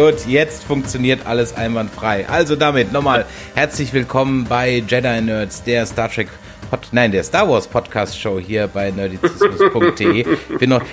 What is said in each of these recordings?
Gut, jetzt funktioniert alles einwandfrrei. Also damit nochmal herzlich willkommen bei Jedi Nerds, der Star Trek Pod, nein, der Star Wars Podcast Show hier bei nerdizismus.de.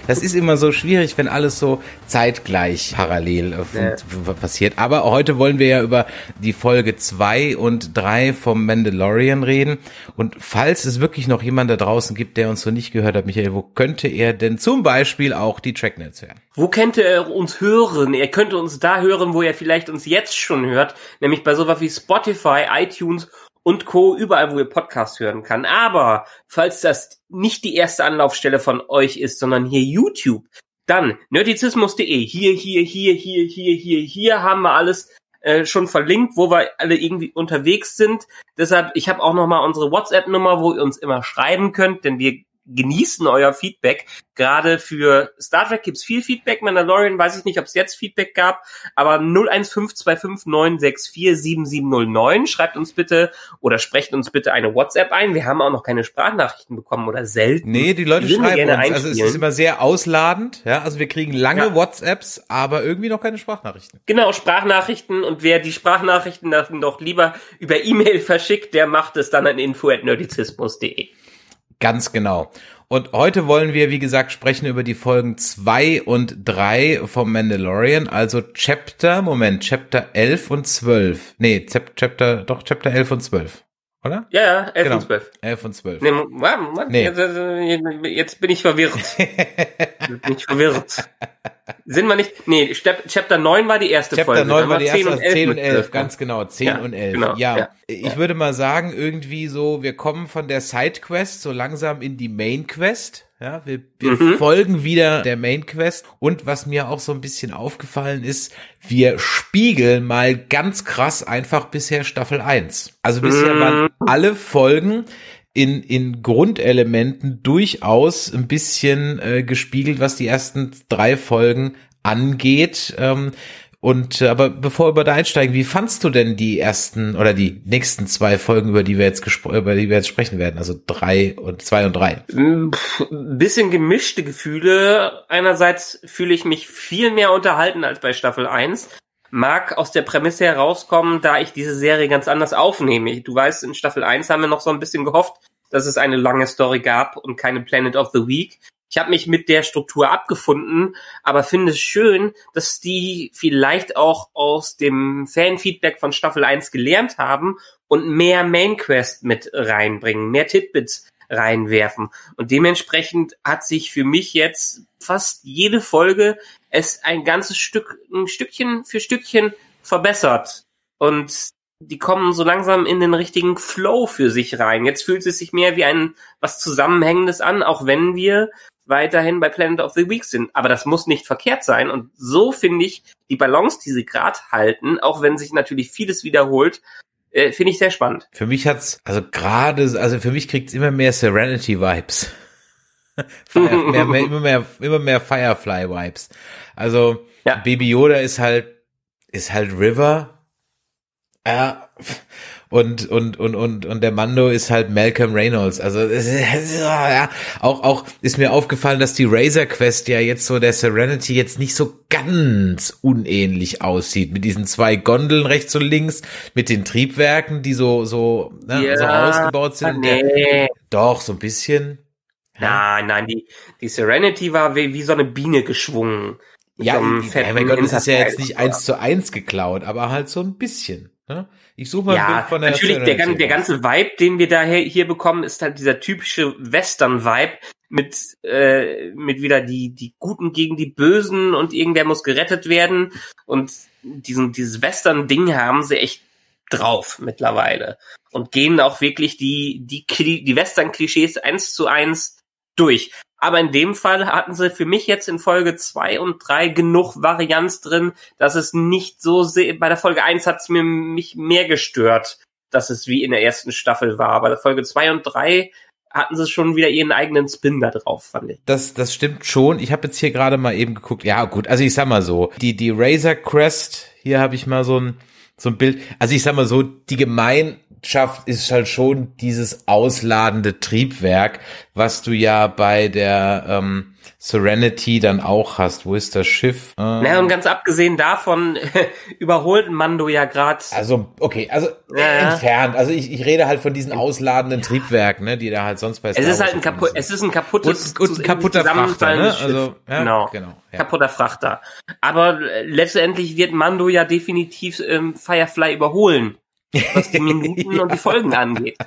das ist immer so schwierig, wenn alles so zeitgleich parallel äh, ja. passiert. Aber heute wollen wir ja über die Folge zwei und drei vom Mandalorian reden. Und falls es wirklich noch jemand da draußen gibt, der uns so nicht gehört hat, Michael, wo könnte er denn zum Beispiel auch die Tracknets hören? Wo könnte er uns hören? Er könnte uns da hören, wo er vielleicht uns jetzt schon hört, nämlich bei sowas wie Spotify, iTunes und Co. überall, wo ihr Podcast hören kann. Aber falls das nicht die erste Anlaufstelle von euch ist, sondern hier YouTube, dann nerdizismus.de. Hier, hier, hier, hier, hier, hier, hier haben wir alles äh, schon verlinkt, wo wir alle irgendwie unterwegs sind. Deshalb, ich habe auch noch mal unsere WhatsApp-Nummer, wo ihr uns immer schreiben könnt, denn wir genießen euer Feedback. Gerade für Star Trek gibt's viel Feedback. Mandalorian weiß ich nicht, ob es jetzt Feedback gab, aber 015259647709 schreibt uns bitte oder sprecht uns bitte eine WhatsApp ein. Wir haben auch noch keine Sprachnachrichten bekommen oder selten. Nee, die Leute schreiben uns. Also es ist immer sehr ausladend. Ja, also wir kriegen lange ja. WhatsApps, aber irgendwie noch keine Sprachnachrichten. Genau, Sprachnachrichten und wer die Sprachnachrichten dann noch lieber über E-Mail verschickt, der macht es dann an info@nerdizismus.de. Ganz genau. Und heute wollen wir, wie gesagt, sprechen über die Folgen zwei und drei vom Mandalorian, also Chapter, Moment, Chapter 11 und 12. Nee, Chapter, doch, Chapter 11 und 12 oder? Ja, ja, 11 genau. und 12. 11 und 12. Nee, Mann, Mann, nee. Jetzt, jetzt, bin ich verwirrt. jetzt bin ich verwirrt. Sind wir nicht? Nee, Chapter 9 war die erste Chapter Folge. Chapter 9 war die erste, 10 und 11, 10 und 11 ganz genau, 10 ja, und 11. Genau, ja, ja, ich würde mal sagen, irgendwie so, wir kommen von der Sidequest so langsam in die Main Quest. Ja, wir, wir mhm. folgen wieder der Main Quest. Und was mir auch so ein bisschen aufgefallen ist, wir spiegeln mal ganz krass einfach bisher Staffel 1. Also bisher mhm. waren alle Folgen in, in Grundelementen durchaus ein bisschen äh, gespiegelt, was die ersten drei Folgen angeht. Ähm, und äh, aber bevor wir da einsteigen, wie fandst du denn die ersten oder die nächsten zwei Folgen, über die wir jetzt über die wir jetzt sprechen werden, also drei und zwei und drei? Ein bisschen gemischte Gefühle. Einerseits fühle ich mich viel mehr unterhalten als bei Staffel 1. Mag aus der Prämisse herauskommen, da ich diese Serie ganz anders aufnehme. Du weißt, in Staffel 1 haben wir noch so ein bisschen gehofft, dass es eine lange Story gab und keine Planet of the Week. Ich habe mich mit der Struktur abgefunden, aber finde es schön, dass die vielleicht auch aus dem Fanfeedback von Staffel 1 gelernt haben und mehr Main Quest mit reinbringen, mehr Titbits reinwerfen. Und dementsprechend hat sich für mich jetzt fast jede Folge es ein ganzes Stück, ein Stückchen für Stückchen verbessert. Und die kommen so langsam in den richtigen Flow für sich rein. Jetzt fühlt es sich mehr wie ein was Zusammenhängendes an, auch wenn wir weiterhin bei Planet of the Week sind. Aber das muss nicht verkehrt sein. Und so finde ich die Balance, die sie gerade halten, auch wenn sich natürlich vieles wiederholt, äh, finde ich sehr spannend. Für mich hat's, also gerade, also für mich kriegt's immer mehr Serenity-Vibes. mehr, mehr, immer mehr, immer mehr Firefly-Vibes. Also, ja. Baby Yoda ist halt, ist halt River. Ja und und und und und der Mando ist halt Malcolm Reynolds. Also ja, auch auch ist mir aufgefallen, dass die Razor Quest ja jetzt so der Serenity jetzt nicht so ganz unähnlich aussieht mit diesen zwei Gondeln rechts und links mit den Triebwerken, die so so, ne, ja, so ausgebaut sind. Nee. Doch so ein bisschen. Nein, nein, die die Serenity war wie, wie so eine Biene geschwungen. Ja, ja, mein Gott, das ist ja jetzt nicht eins zu eins geklaut, aber halt so ein bisschen. Ne? Ich suche mal ja, ein Bild von der natürlich der, der ganze Vibe, den wir da hier bekommen, ist halt dieser typische Western-Vibe mit äh, mit wieder die die Guten gegen die Bösen und irgendwer muss gerettet werden und diesen dieses Western-Ding haben sie echt drauf mittlerweile und gehen auch wirklich die, die, die Western-Klischees eins zu eins durch. Aber in dem Fall hatten sie für mich jetzt in Folge zwei und drei genug Varianz drin, dass es nicht so sehr, bei der Folge eins hat es mir mich mehr gestört, dass es wie in der ersten Staffel war. Bei der Folge zwei und drei hatten sie schon wieder ihren eigenen Spin da drauf, fand ich. Das, das stimmt schon. Ich habe jetzt hier gerade mal eben geguckt. Ja, gut, also ich sag mal so, die, die Razor Crest, hier habe ich mal so ein, so ein Bild. Also ich sag mal so, die gemein, schafft, ist halt schon dieses ausladende Triebwerk, was du ja bei der ähm, Serenity dann auch hast. Wo ist das Schiff? Ähm, Na, und ganz abgesehen davon überholt Mando ja gerade. Also, okay, also ja. entfernt. Also ich, ich rede halt von diesen ausladenden Triebwerken, ne, die da halt sonst bei Star Es ist halt ein kaputt, es ist ein kaputtes und, und kaputter Frachter, ne? Also, ja, genau. genau ja. Kaputter Frachter. Aber äh, letztendlich wird Mando ja definitiv ähm, Firefly überholen was die Minuten ja. und die Folgen angeht.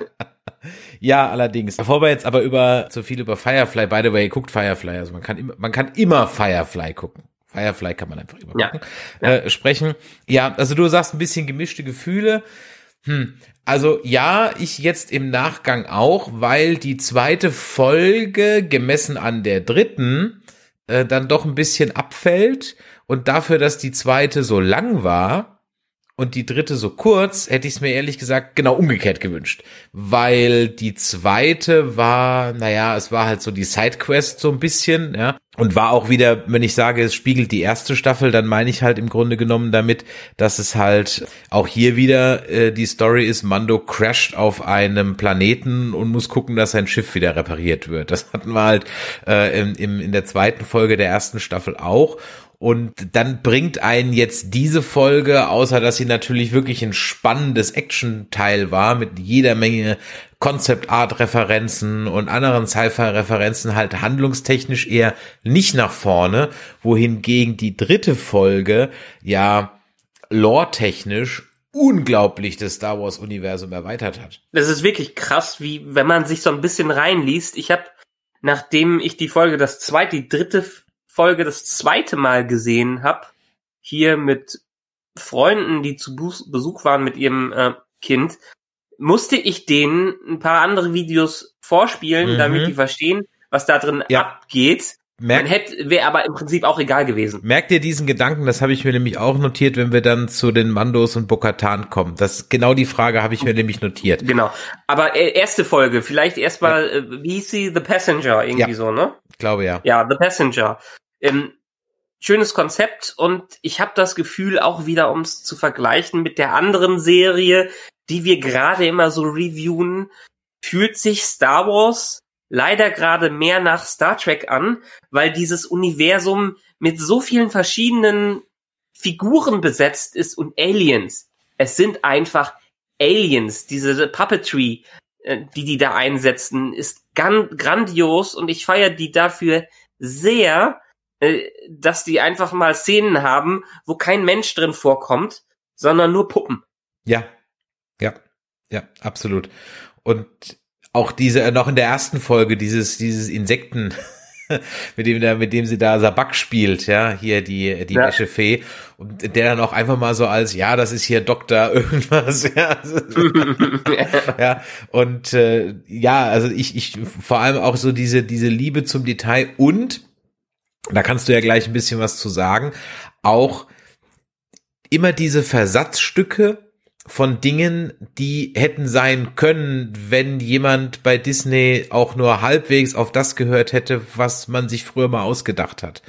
Ja, allerdings. Bevor wir jetzt aber über so viel über Firefly, by the way, guckt Firefly, also man kann immer, man kann immer Firefly gucken. Firefly kann man einfach immer gucken, ja. Äh, sprechen. Ja, also du sagst ein bisschen gemischte Gefühle. Hm. Also ja, ich jetzt im Nachgang auch, weil die zweite Folge gemessen an der dritten äh, dann doch ein bisschen abfällt und dafür, dass die zweite so lang war, und die dritte so kurz, hätte ich es mir ehrlich gesagt genau umgekehrt gewünscht. Weil die zweite war, naja, es war halt so die Sidequest so ein bisschen, ja. Und war auch wieder, wenn ich sage, es spiegelt die erste Staffel, dann meine ich halt im Grunde genommen damit, dass es halt auch hier wieder äh, die Story ist, Mando crasht auf einem Planeten und muss gucken, dass sein Schiff wieder repariert wird. Das hatten wir halt äh, im, im, in der zweiten Folge der ersten Staffel auch. Und dann bringt einen jetzt diese Folge, außer dass sie natürlich wirklich ein spannendes Action-Teil war, mit jeder Menge Concept-Art-Referenzen und anderen Sci-Fi-Referenzen halt handlungstechnisch eher nicht nach vorne, wohingegen die dritte Folge ja lore-technisch unglaublich das Star Wars Universum erweitert hat. Das ist wirklich krass, wie wenn man sich so ein bisschen reinliest. Ich habe, nachdem ich die Folge das zweite, die dritte Folge das zweite Mal gesehen habe, hier mit Freunden, die zu Besuch waren mit ihrem äh, Kind, musste ich denen ein paar andere Videos vorspielen, mhm. damit die verstehen, was da drin ja. abgeht. Merk, hätte wäre aber im Prinzip auch egal gewesen. Merkt ihr diesen Gedanken? Das habe ich mir nämlich auch notiert, wenn wir dann zu den Mandos und Bokatan kommen. Das genau die Frage habe ich mir nämlich notiert. Genau. Aber äh, erste Folge, vielleicht erstmal, ja. äh, wie hieß sie? The Passenger irgendwie ja. so, ne? Glaube ja. Ja, The Passenger. Ähm, schönes Konzept und ich habe das Gefühl auch wieder, um es zu vergleichen mit der anderen Serie, die wir gerade immer so reviewen, fühlt sich Star Wars leider gerade mehr nach Star Trek an, weil dieses Universum mit so vielen verschiedenen Figuren besetzt ist und Aliens. Es sind einfach Aliens. Diese Puppetry, äh, die die da einsetzen, ist grandios und ich feiere die dafür sehr, äh, dass die einfach mal Szenen haben, wo kein Mensch drin vorkommt, sondern nur Puppen. Ja, ja, ja, absolut. Und auch diese, noch in der ersten Folge, dieses, dieses Insekten, mit dem, der, mit dem sie da Sabak spielt, ja, hier die, die ja. Wäschefee, und der dann auch einfach mal so als, ja, das ist hier Doktor irgendwas, ja, ja, und äh, ja, also ich, ich, vor allem auch so diese, diese Liebe zum Detail und da kannst du ja gleich ein bisschen was zu sagen, auch immer diese Versatzstücke von Dingen, die hätten sein können, wenn jemand bei Disney auch nur halbwegs auf das gehört hätte, was man sich früher mal ausgedacht hat.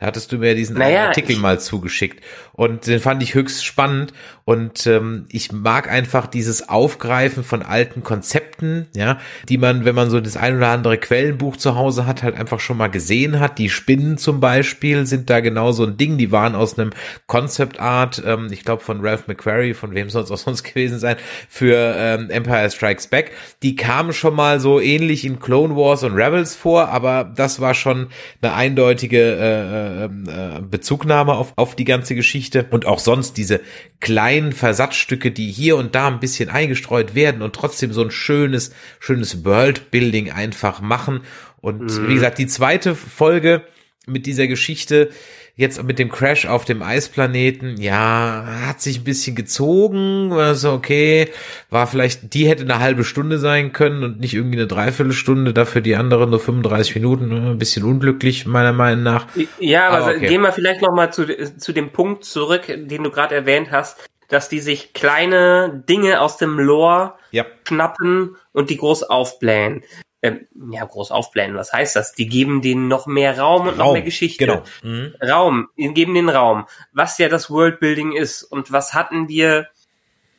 Da hattest du mir diesen naja, Artikel mal zugeschickt und den fand ich höchst spannend und ähm, ich mag einfach dieses Aufgreifen von alten Konzepten, ja, die man, wenn man so das ein oder andere Quellenbuch zu Hause hat, halt einfach schon mal gesehen hat. Die Spinnen zum Beispiel sind da genau so ein Ding. Die waren aus einem Concept Art, ähm, ich glaube von Ralph McQuarrie, von wem es auch sonst gewesen sein, für ähm, Empire Strikes Back. Die kamen schon mal so ähnlich in Clone Wars und Rebels vor, aber das war schon eine eindeutige äh, äh, äh, Bezugnahme auf, auf die ganze Geschichte und auch sonst diese kleinen Versatzstücke, die hier und da ein bisschen eingestreut werden und trotzdem so ein schönes, schönes Worldbuilding einfach machen. Und mhm. wie gesagt, die zweite Folge mit dieser Geschichte, Jetzt mit dem Crash auf dem Eisplaneten, ja, hat sich ein bisschen gezogen, also okay, war vielleicht, die hätte eine halbe Stunde sein können und nicht irgendwie eine Dreiviertelstunde, dafür die anderen nur 35 Minuten, ein bisschen unglücklich, meiner Meinung nach. Ja, aber, aber okay. gehen wir vielleicht nochmal zu, zu dem Punkt zurück, den du gerade erwähnt hast, dass die sich kleine Dinge aus dem Lore ja. schnappen und die groß aufblähen ähm, ja, groß aufblähen. Was heißt das? Die geben denen noch mehr Raum und Raum, noch mehr Geschichte. Genau. Mhm. Raum, geben den Raum. Was ja das Worldbuilding ist. Und was hatten wir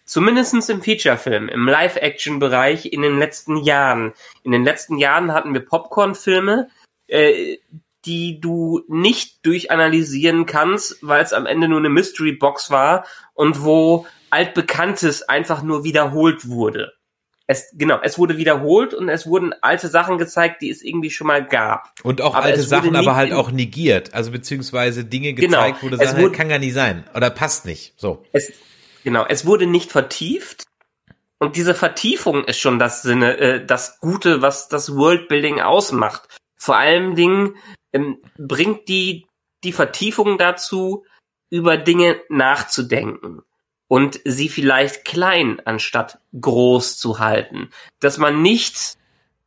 zumindestens im Featurefilm, im Live-Action-Bereich in den letzten Jahren. In den letzten Jahren hatten wir Popcorn-Filme, äh, die du nicht durchanalysieren kannst, weil es am Ende nur eine Mystery-Box war und wo altbekanntes einfach nur wiederholt wurde es, genau, es wurde wiederholt und es wurden alte Sachen gezeigt, die es irgendwie schon mal gab. Und auch aber alte Sachen aber halt auch negiert, also beziehungsweise Dinge genau. gezeigt, genau, wo du sagst, wurde, kann gar nicht sein oder passt nicht, so. Es, genau, es wurde nicht vertieft und diese Vertiefung ist schon das Sinne, äh, das Gute, was das Worldbuilding ausmacht. Vor allem Dingen ähm, bringt die, die Vertiefung dazu, über Dinge nachzudenken und sie vielleicht klein anstatt groß zu halten. Dass man nicht,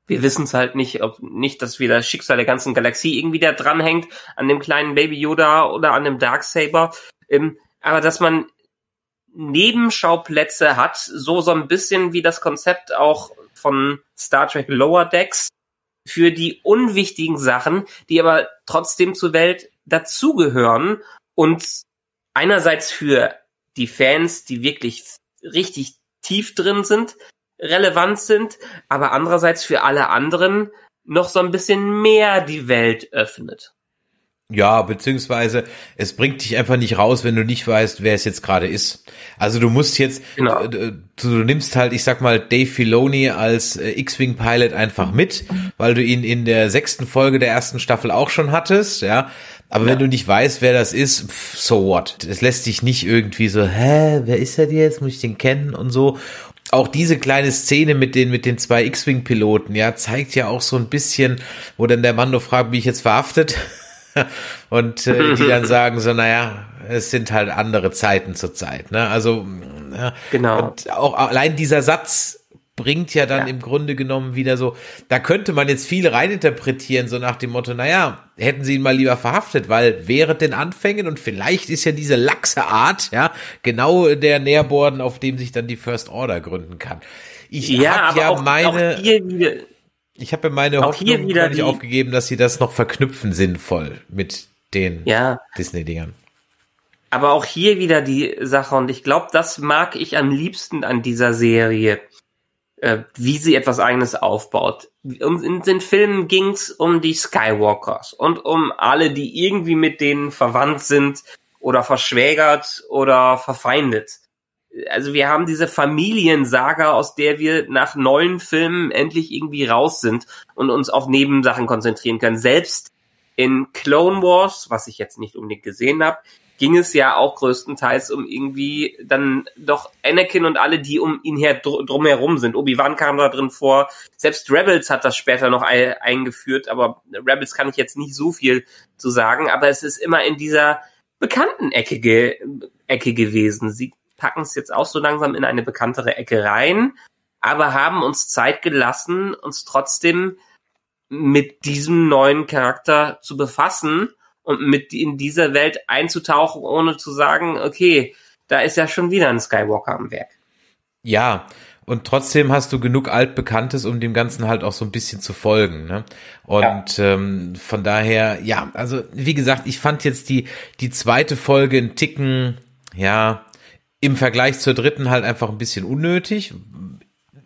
wir wissen es halt nicht, ob nicht, dass wieder das Schicksal der ganzen Galaxie irgendwie da dranhängt, an dem kleinen Baby Yoda oder an dem Darksaber, ähm, aber dass man Nebenschauplätze hat, so so ein bisschen wie das Konzept auch von Star Trek Lower Decks, für die unwichtigen Sachen, die aber trotzdem zur Welt dazugehören und einerseits für die Fans, die wirklich richtig tief drin sind, relevant sind, aber andererseits für alle anderen noch so ein bisschen mehr die Welt öffnet. Ja, beziehungsweise es bringt dich einfach nicht raus, wenn du nicht weißt, wer es jetzt gerade ist. Also du musst jetzt, genau. du, du, nimmst halt, ich sag mal, Dave Filoni als äh, X-Wing Pilot einfach mit, weil du ihn in der sechsten Folge der ersten Staffel auch schon hattest, ja. Aber ja. wenn du nicht weißt, wer das ist, pff, so what? Es lässt dich nicht irgendwie so, hä, wer ist er jetzt? Muss ich den kennen und so. Auch diese kleine Szene mit den, mit den zwei X-Wing-Piloten, ja, zeigt ja auch so ein bisschen, wo dann der Mann nur fragt, wie ich jetzt verhaftet? und äh, die dann sagen so, naja, es sind halt andere Zeiten zur Zeit, ne? Also, ja, genau. Und auch allein dieser Satz, bringt ja dann ja. im Grunde genommen wieder so, da könnte man jetzt viel reininterpretieren, so nach dem Motto, naja, hätten sie ihn mal lieber verhaftet, weil während den Anfängen und vielleicht ist ja diese laxe Art, ja, genau der Nährborden, auf dem sich dann die First Order gründen kann. Ich ja, habe ja auch, meine, auch wieder, ich habe meine Hoffnung wieder nicht aufgegeben, dass sie das noch verknüpfen sinnvoll mit den ja. Disney-Dingern. Aber auch hier wieder die Sache, und ich glaube, das mag ich am liebsten an dieser Serie äh, wie sie etwas eigenes aufbaut. Um, in den Filmen ging's um die Skywalkers und um alle, die irgendwie mit denen verwandt sind oder verschwägert oder verfeindet. Also wir haben diese Familiensaga, aus der wir nach neuen Filmen endlich irgendwie raus sind und uns auf Nebensachen konzentrieren können. Selbst in Clone Wars, was ich jetzt nicht unbedingt gesehen habe, ging es ja auch größtenteils um irgendwie dann doch Anakin und alle, die um ihn her dr drumherum sind. Obi-Wan kam da drin vor. Selbst Rebels hat das später noch eingeführt, aber Rebels kann ich jetzt nicht so viel zu sagen, aber es ist immer in dieser bekannten Ecke, ge Ecke gewesen. Sie packen es jetzt auch so langsam in eine bekanntere Ecke rein, aber haben uns Zeit gelassen, uns trotzdem mit diesem neuen Charakter zu befassen und mit in dieser Welt einzutauchen, ohne zu sagen, okay, da ist ja schon wieder ein Skywalker am Werk. Ja, und trotzdem hast du genug Altbekanntes, um dem Ganzen halt auch so ein bisschen zu folgen. Ne? Und ja. ähm, von daher, ja, also wie gesagt, ich fand jetzt die, die zweite Folge einen Ticken, ja, im Vergleich zur dritten halt einfach ein bisschen unnötig.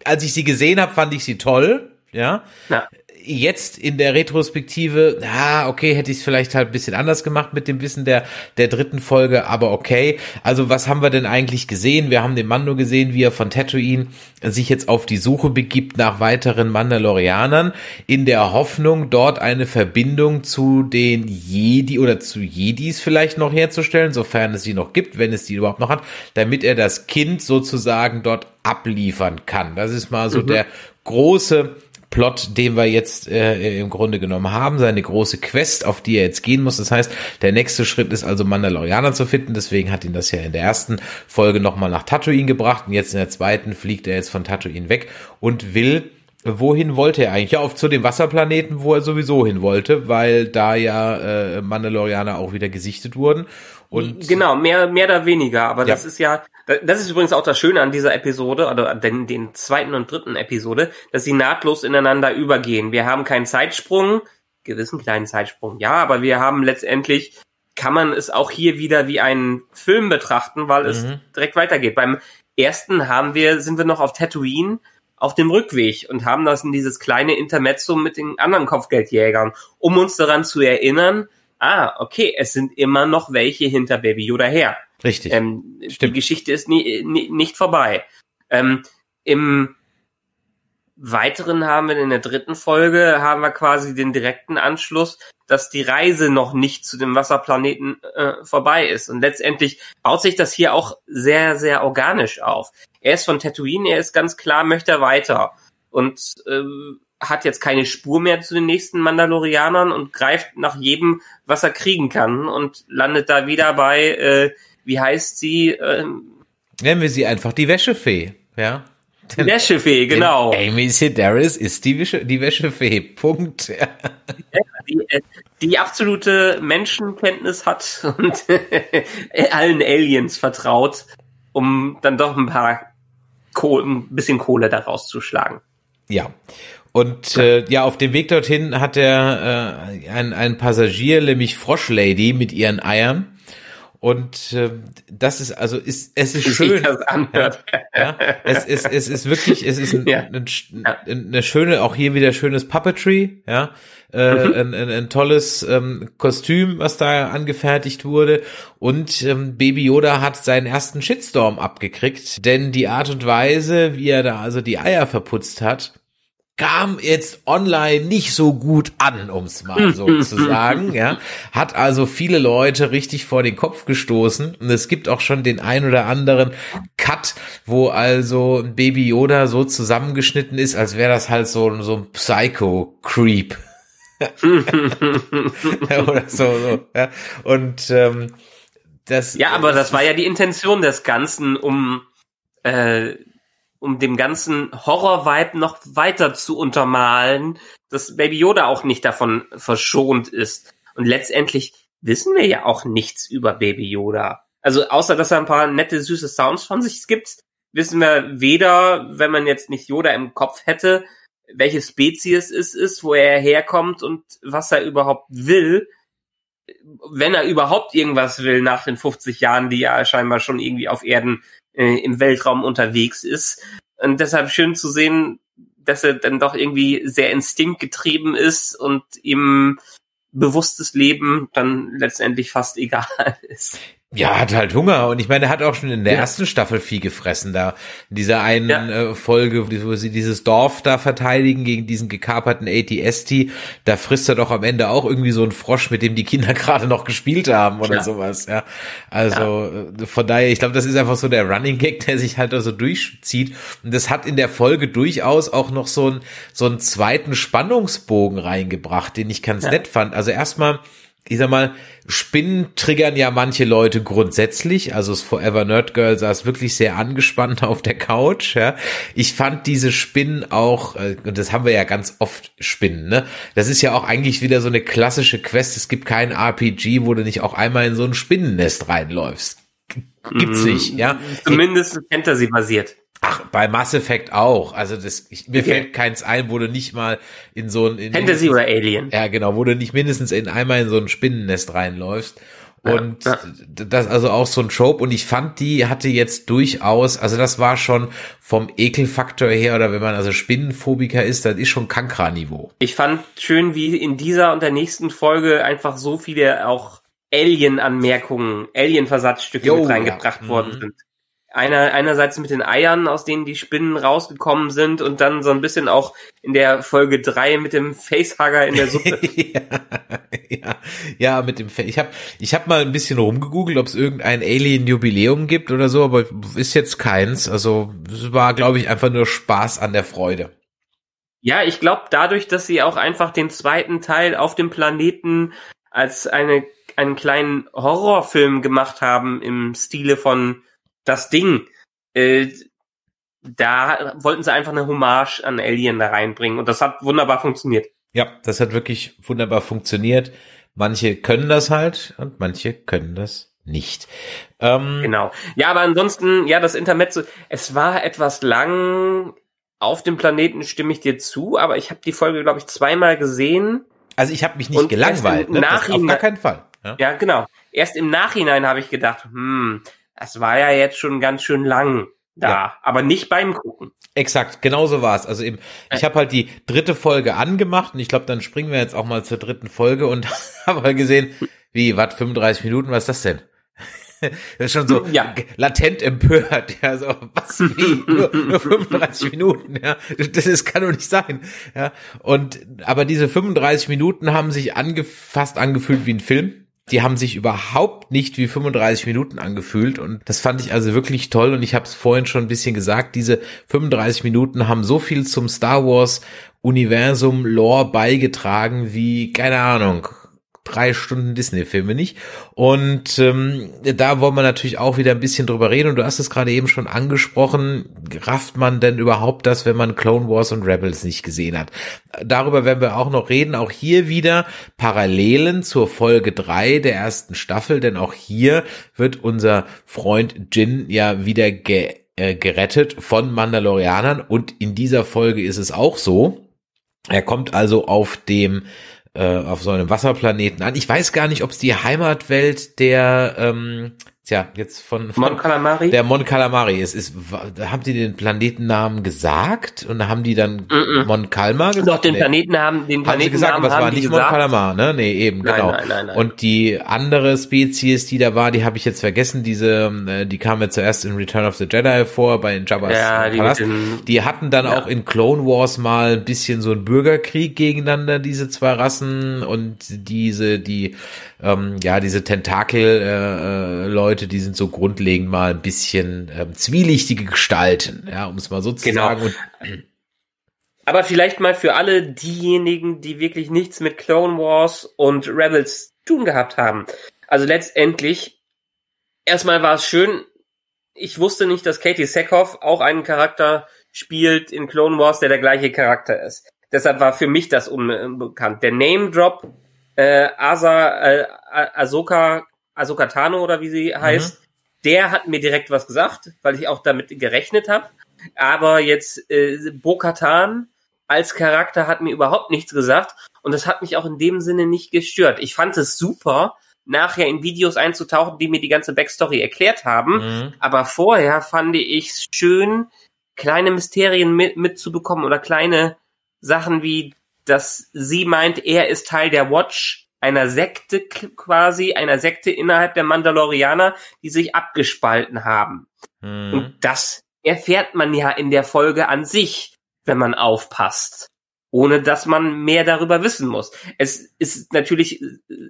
Als ich sie gesehen habe, fand ich sie toll, ja. ja jetzt in der Retrospektive, ja, okay, hätte ich es vielleicht halt ein bisschen anders gemacht mit dem Wissen der, der dritten Folge, aber okay. Also was haben wir denn eigentlich gesehen? Wir haben den Mando gesehen, wie er von Tatooine sich jetzt auf die Suche begibt nach weiteren Mandalorianern, in der Hoffnung, dort eine Verbindung zu den Jedi oder zu Jedis vielleicht noch herzustellen, sofern es sie noch gibt, wenn es die überhaupt noch hat, damit er das Kind sozusagen dort abliefern kann. Das ist mal so mhm. der große Plot, den wir jetzt äh, im Grunde genommen haben, seine große Quest, auf die er jetzt gehen muss. Das heißt, der nächste Schritt ist also Mandalorianer zu finden. Deswegen hat ihn das ja in der ersten Folge nochmal nach Tatooine gebracht und jetzt in der zweiten fliegt er jetzt von Tatooine weg und will Wohin wollte er eigentlich? Ja, auf zu dem Wasserplaneten, wo er sowieso hin wollte, weil da ja äh, Mandalorianer auch wieder gesichtet wurden. Und genau, mehr, mehr oder weniger. Aber ja. das ist ja, das ist übrigens auch das Schöne an dieser Episode, oder den, den zweiten und dritten Episode, dass sie nahtlos ineinander übergehen. Wir haben keinen Zeitsprung, gewissen kleinen Zeitsprung, ja, aber wir haben letztendlich, kann man es auch hier wieder wie einen Film betrachten, weil es mhm. direkt weitergeht. Beim ersten haben wir, sind wir noch auf Tatooine, auf dem Rückweg und haben das in dieses kleine Intermezzo mit den anderen Kopfgeldjägern, um uns daran zu erinnern, ah, okay, es sind immer noch welche hinter Baby Yoda her. Richtig. Ähm, die Geschichte ist nie, nie, nicht vorbei. Ähm, Im Weiteren haben wir in der dritten Folge haben wir quasi den direkten Anschluss, dass die Reise noch nicht zu dem Wasserplaneten äh, vorbei ist. Und letztendlich baut sich das hier auch sehr, sehr organisch auf. Er ist von Tatooine, er ist ganz klar, möchte er weiter. Und äh, hat jetzt keine Spur mehr zu den nächsten Mandalorianern und greift nach jedem, was er kriegen kann und landet da wieder bei, äh, wie heißt sie? Ähm, Nennen wir sie einfach die Wäschefee, ja. Die Wäschefee, genau. Amy Sedaris ist die, Wäsche, die Wäschefee. Punkt. Ja. Die, äh, die, absolute Menschenkenntnis hat und allen Aliens vertraut, um dann doch ein paar Kohle, ein bisschen Kohle daraus zu schlagen. Ja. Und äh, ja, auf dem Weg dorthin hat er äh, ein, ein Passagier, nämlich Froschlady mit ihren Eiern. Und äh, das ist also ist es ist schön. Ja, ja, es ist es ist wirklich es ist ein, ja. ein, ein, eine schöne auch hier wieder schönes Puppetry, ja, äh, mhm. ein, ein, ein tolles ähm, Kostüm, was da angefertigt wurde und ähm, Baby Yoda hat seinen ersten Shitstorm abgekriegt, denn die Art und Weise, wie er da also die Eier verputzt hat, kam jetzt online nicht so gut an, ums mal so zu sagen, ja. Hat also viele Leute richtig vor den Kopf gestoßen und es gibt auch schon den ein oder anderen Cut, wo also Baby Yoda so zusammengeschnitten ist, als wäre das halt so, so ein Psycho-Creep. oder so, so, ja. Und ähm, das. Ja, aber das war ja die Intention des Ganzen, um äh, um dem ganzen Horror-Vibe noch weiter zu untermalen, dass Baby Yoda auch nicht davon verschont ist. Und letztendlich wissen wir ja auch nichts über Baby Yoda. Also außer, dass er ein paar nette, süße Sounds von sich gibt, wissen wir weder, wenn man jetzt nicht Yoda im Kopf hätte, welche Spezies es ist, wo er herkommt und was er überhaupt will. Wenn er überhaupt irgendwas will nach den 50 Jahren, die er scheinbar schon irgendwie auf Erden äh, im Weltraum unterwegs ist. Und deshalb schön zu sehen, dass er dann doch irgendwie sehr instinktgetrieben ist und ihm bewusstes Leben dann letztendlich fast egal ist. Ja, hat halt Hunger und ich meine, er hat auch schon in der ja. ersten Staffel viel gefressen da. In dieser einen ja. äh, Folge, wo sie dieses Dorf da verteidigen gegen diesen gekaperten ATST, da frisst er doch am Ende auch irgendwie so einen Frosch, mit dem die Kinder gerade noch gespielt haben oder ja. sowas, ja. Also äh, von daher, ich glaube, das ist einfach so der Running Gag, der sich halt so durchzieht und das hat in der Folge durchaus auch noch so einen so einen zweiten Spannungsbogen reingebracht, den ich ganz nett fand. Also erstmal ich sag mal, Spinnen triggern ja manche Leute grundsätzlich. Also das Forever Nerd Girl saß wirklich sehr angespannt auf der Couch. Ja. Ich fand diese Spinnen auch, äh, und das haben wir ja ganz oft Spinnen, ne? Das ist ja auch eigentlich wieder so eine klassische Quest. Es gibt kein RPG, wo du nicht auch einmal in so ein Spinnennest reinläufst. Gibt's mhm. nicht, ja. Zumindest Fantasy basiert. Ach, bei Mass Effect auch. Also das, ich, mir okay. fällt keins ein, wo du nicht mal in so ein in Fantasy oder Alien. Ja, genau, wo du nicht mindestens in einmal in so ein Spinnennest reinläufst. Und ja, ja. das also auch so ein Trope. Und ich fand, die hatte jetzt durchaus, also das war schon vom Ekelfaktor her, oder wenn man also Spinnenphobiker ist, das ist schon Kankra-Niveau. Ich fand schön, wie in dieser und der nächsten Folge einfach so viele auch Alien-Anmerkungen, Alien-Versatzstücke mit reingebracht ja. worden mhm. sind einer, einerseits mit den Eiern, aus denen die Spinnen rausgekommen sind und dann so ein bisschen auch in der Folge drei mit dem Facehugger in der Suppe. ja, ja, ja, mit dem Fa ich habe ich hab mal ein bisschen rumgegoogelt, ob es irgendein Alien Jubiläum gibt oder so, aber ist jetzt keins. Also es war glaube ich einfach nur Spaß an der Freude. Ja, ich glaube dadurch, dass sie auch einfach den zweiten Teil auf dem Planeten als eine, einen kleinen Horrorfilm gemacht haben im Stile von Das Ding. Äh, da wollten sie einfach eine Hommage an Alien da reinbringen und das hat wunderbar funktioniert. Ja, das hat wirklich wunderbar funktioniert. Manche können das halt und manche können das nicht. Ähm, genau. Ja, aber ansonsten, ja, das Intermezzo, es war etwas lang. Auf dem Planeten stimme ich dir zu, aber ich habe die Folge, glaube ich, zweimal gesehen. Also ich habe mich nicht gelangweilt, ne? Nachhinein, auf gar keinen Fall. Ja, ja genau. Erst im Nachhinein habe ich gedacht, hm, das war ja jetzt schon ganz schön lang da, ja. aber nicht beim Gucken. Exakt, genau so war es. Also eben, ich habe halt die dritte Folge angemacht und ich glaube, dann springen wir jetzt auch mal zur dritten Folge und habe halt gesehen, wie, was, 35 Minuten, was ist das denn? Das ist schon so ja. latent empört, ja, so, was, wie, nur, nur 35 Minuten, ja, das, das kann doch nicht sein, ja, und, aber diese 35 Minuten haben sich angefasst angefühlt wie ein Film, die haben sich überhaupt nicht wie 35 Minuten angefühlt und das fand ich also wirklich toll und ich habe es vorhin schon ein bisschen gesagt, diese 35 Minuten haben so viel zum Star Wars Universum Lore beigetragen wie keine Ahnung drei Stunden Disney-Filme nicht. Und ähm, da wollen wir natürlich auch wieder ein bisschen drüber reden. Und du hast es gerade eben schon angesprochen. Rafft man denn überhaupt das, wenn man Clone Wars und Rebels nicht gesehen hat? Darüber werden wir auch noch reden. Auch hier wieder Parallelen zur Folge drei der ersten Staffel. Denn auch hier wird unser Freund Jin ja wieder ge äh, gerettet von Mandalorianern. Und in dieser Folge ist es auch so. Er kommt also auf dem äh, auf so einem Wasserplaneten an. Ich weiß gar nicht, ob es die Heimatwelt der ähm, Tja, jetzt von, von Mon Calamari? Der Mon Calamari ist, ist, haben die den Planetennamen gesagt und haben die dann mm -mm. Mon Calma gesagt? Doch, den nee. Planetennamen, den Planetennamen haben sie gesagt, aber es war nicht gesagt. Mon Calamar, ne? Nee, eben, nein, genau. Nein, nein, nein. Und die andere Spezies, die da war, die habe ich jetzt vergessen, diese, äh, die kam ja zuerst in Return of the Jedi vor, bei Jabba's ja, die Palast. Den, die hatten dann ja. auch in Clone Wars mal ein bisschen so einen Bürgerkrieg gegeneinander, diese zwei Rassen und diese, die, ähm, ja, diese Tentakel-Leute, äh, Leute, die sind so grundlegend mal ein bisschen ähm, zwielichtige Gestalten, ja, um es mal so zu genau. sagen. Und, aber vielleicht mal für alle diejenigen, die wirklich nichts mit Clone Wars und Rebels tun gehabt haben. Also letztendlich, erstmal war es schön, ich wusste nicht, dass Katie Sackhoff auch einen Charakter spielt in Clone Wars, der der gleiche Charakter ist. Deshalb war für mich das unbekannt. Der Name Drop äh, Asa äh, Ahsoka Ahsoka Tano oder wie sie heißt, mhm. der hat mir direkt was gesagt, weil ich auch damit gerechnet habe. Aber jetzt äh, Bo-Katan als Charakter hat mir überhaupt nichts gesagt und das hat mich auch in dem Sinne nicht gestört. Ich fand es super, nachher in Videos einzutauchen, die mir die ganze Backstory erklärt haben. Mhm. Aber vorher fand ich es schön, kleine Mysterien mit, mitzubekommen oder kleine Sachen wie, dass sie meint, er ist Teil der Watch einer Sekte quasi, einer Sekte innerhalb der Mandalorianer, die sich abgespalten haben. Mhm. Und das erfährt man ja in der Folge an sich, wenn man aufpasst, ohne dass man mehr darüber wissen muss. Es ist natürlich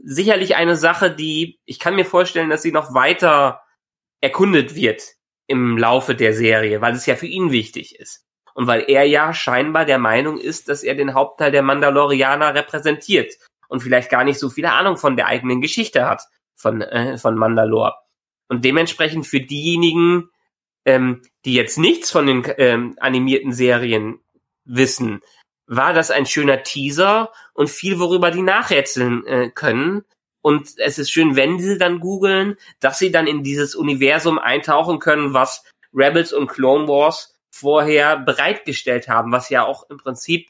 sicherlich eine Sache, die ich kann mir vorstellen, dass sie noch weiter erkundet wird im Laufe der Serie, weil es ja für ihn wichtig ist. Und weil er ja scheinbar der Meinung ist, dass er den Hauptteil der Mandalorianer repräsentiert und vielleicht gar nicht so viele Ahnung von der eigenen Geschichte hat von, äh, von Mandalore. Und dementsprechend für diejenigen, ähm, die jetzt nichts von den ähm, animierten Serien wissen, war das ein schöner Teaser und viel, worüber die nachrätseln äh, können. Und es ist schön, wenn sie dann googeln, dass sie dann in dieses Universum eintauchen können, was Rebels und Clone Wars vorher bereitgestellt haben, was ja auch im Prinzip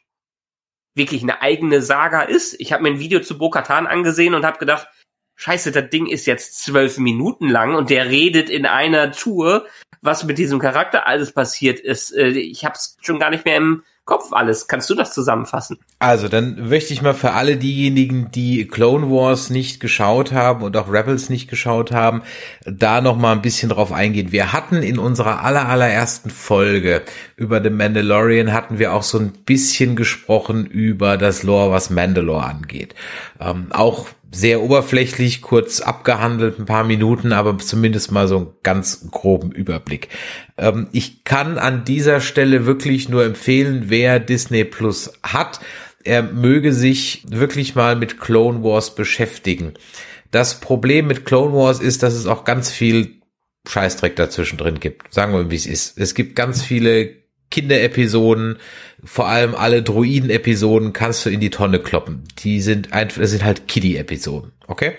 wirklich eine eigene Saga ist. Ich habe mir ein Video zu Bo-Katan angesehen und habe gedacht, scheiße, das Ding ist jetzt zwölf Minuten lang und der redet in einer Tour, was mit diesem Charakter alles passiert ist. Äh, ich habe es schon gar nicht mehr im Kopf alles. Kannst du das zusammenfassen? Also, dann möchte ich mal für alle diejenigen, die Clone Wars nicht geschaut haben und auch Rebels nicht geschaut haben, da noch mal ein bisschen drauf eingehen. Wir hatten in unserer aller, allerersten Folge über The Mandalorian hatten wir auch so ein bisschen gesprochen über das Lore, was Mandalore angeht. Ähm, auch sehr oberflächlich, kurz abgehandelt, ein paar Minuten, aber zumindest mal so einen ganz groben Überblick. Ähm, ich kann an dieser Stelle wirklich nur empfehlen, wer Disney Plus hat, er möge sich wirklich mal mit Clone Wars beschäftigen. Das Problem mit Clone Wars ist, dass es auch ganz viel Scheißdreck dazwischen drin gibt. Sagen wir, wie es ist. Es gibt ganz viele Kinderepisoden, vor allem alle Druiden-Episoden kannst du in die Tonne kloppen. Die sind einfach, das sind halt Kiddie-Episoden, okay?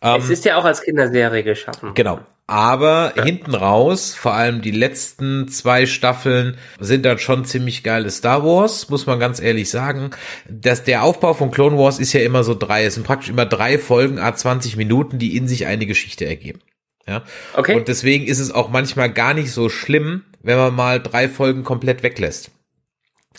Es ähm, ist ja auch als Kinderserie geschaffen. Genau. Aber ja. hinten raus, vor allem die letzten zwei Staffeln, sind dann schon ziemlich geile Star Wars, muss man ganz ehrlich sagen. dass der Aufbau von Clone Wars ist ja immer so drei, es sind praktisch immer drei Folgen, a 20 Minuten, die in sich eine Geschichte ergeben. Ja. Okay. Und deswegen ist es auch manchmal gar nicht so schlimm, wenn man mal drei Folgen komplett weglässt.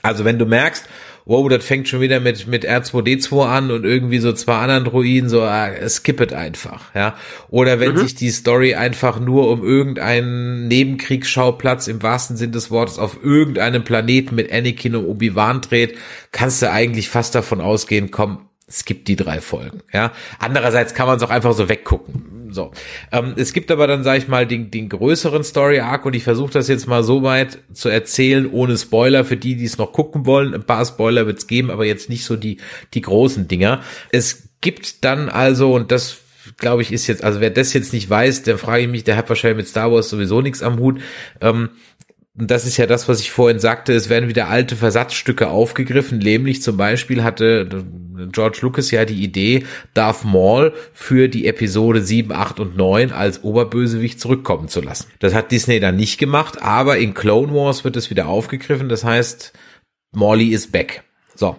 Also wenn du merkst, wow, das fängt schon wieder mit, mit R2D2 an und irgendwie so zwei anderen Druiden, so, äh, skip it einfach, ja. Oder wenn mhm. sich die Story einfach nur um irgendeinen Nebenkriegsschauplatz im wahrsten Sinn des Wortes auf irgendeinem Planeten mit Anakin und Obi-Wan dreht, kannst du eigentlich fast davon ausgehen, komm, skip die drei Folgen, ja. Andererseits kann man es auch einfach so weggucken so. Ähm, es gibt aber dann, sag ich mal, den, den größeren Story-Arc und ich versuche das jetzt mal so weit zu erzählen, ohne Spoiler für die, die es noch gucken wollen. Ein paar Spoiler wird es geben, aber jetzt nicht so die, die großen Dinger. Es gibt dann also, und das glaube ich, ist jetzt, also wer das jetzt nicht weiß, der frage ich mich, der hat wahrscheinlich mit Star Wars sowieso nichts am Hut. Ähm, und das ist ja das, was ich vorhin sagte, es werden wieder alte Versatzstücke aufgegriffen. Nämlich zum Beispiel hatte George Lucas ja die Idee, Darth Maul für die Episode 7, 8 und 9 als Oberbösewicht zurückkommen zu lassen. Das hat Disney dann nicht gemacht, aber in Clone Wars wird es wieder aufgegriffen. Das heißt, Morley is back. So,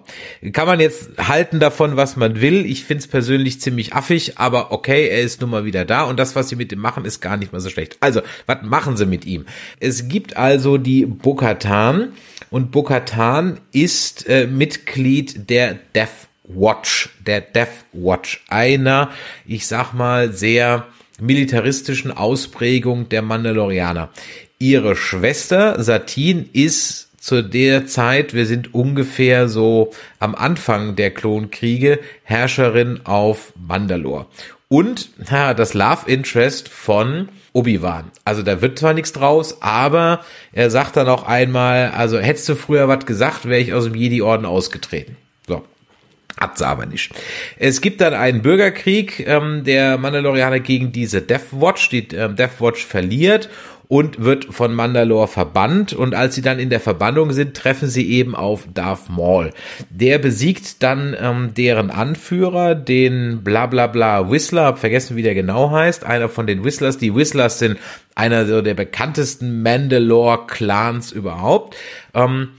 kann man jetzt halten davon, was man will. Ich find's persönlich ziemlich affig, aber okay, er ist nun mal wieder da und das, was sie mit ihm machen, ist gar nicht mal so schlecht. Also, was machen sie mit ihm? Es gibt also die Bokatan und Bokatan ist äh, Mitglied der Death Watch, der Death Watch, einer, ich sag mal, sehr militaristischen Ausprägung der Mandalorianer. Ihre Schwester Satin ist zu der Zeit, wir sind ungefähr so am Anfang der Klonkriege, Herrscherin auf Mandalore. Und ja, das Love Interest von Obi-Wan. Also da wird zwar nichts draus, aber er sagt dann auch einmal, also hättest du früher was gesagt, wäre ich aus dem Jedi-Orden ausgetreten. So. Hat sie aber nicht. Es gibt dann einen Bürgerkrieg ähm, der Mandalorianer gegen diese Death Watch. Die ähm, Death Watch verliert und wird von Mandalore verbannt. Und als sie dann in der Verbannung sind, treffen sie eben auf Darth Maul. Der besiegt dann ähm, deren Anführer, den bla bla bla Whistler, hab vergessen, wie der genau heißt, einer von den Whistlers. Die Whistlers sind einer so der bekanntesten Mandalore-Clans überhaupt. Ähm,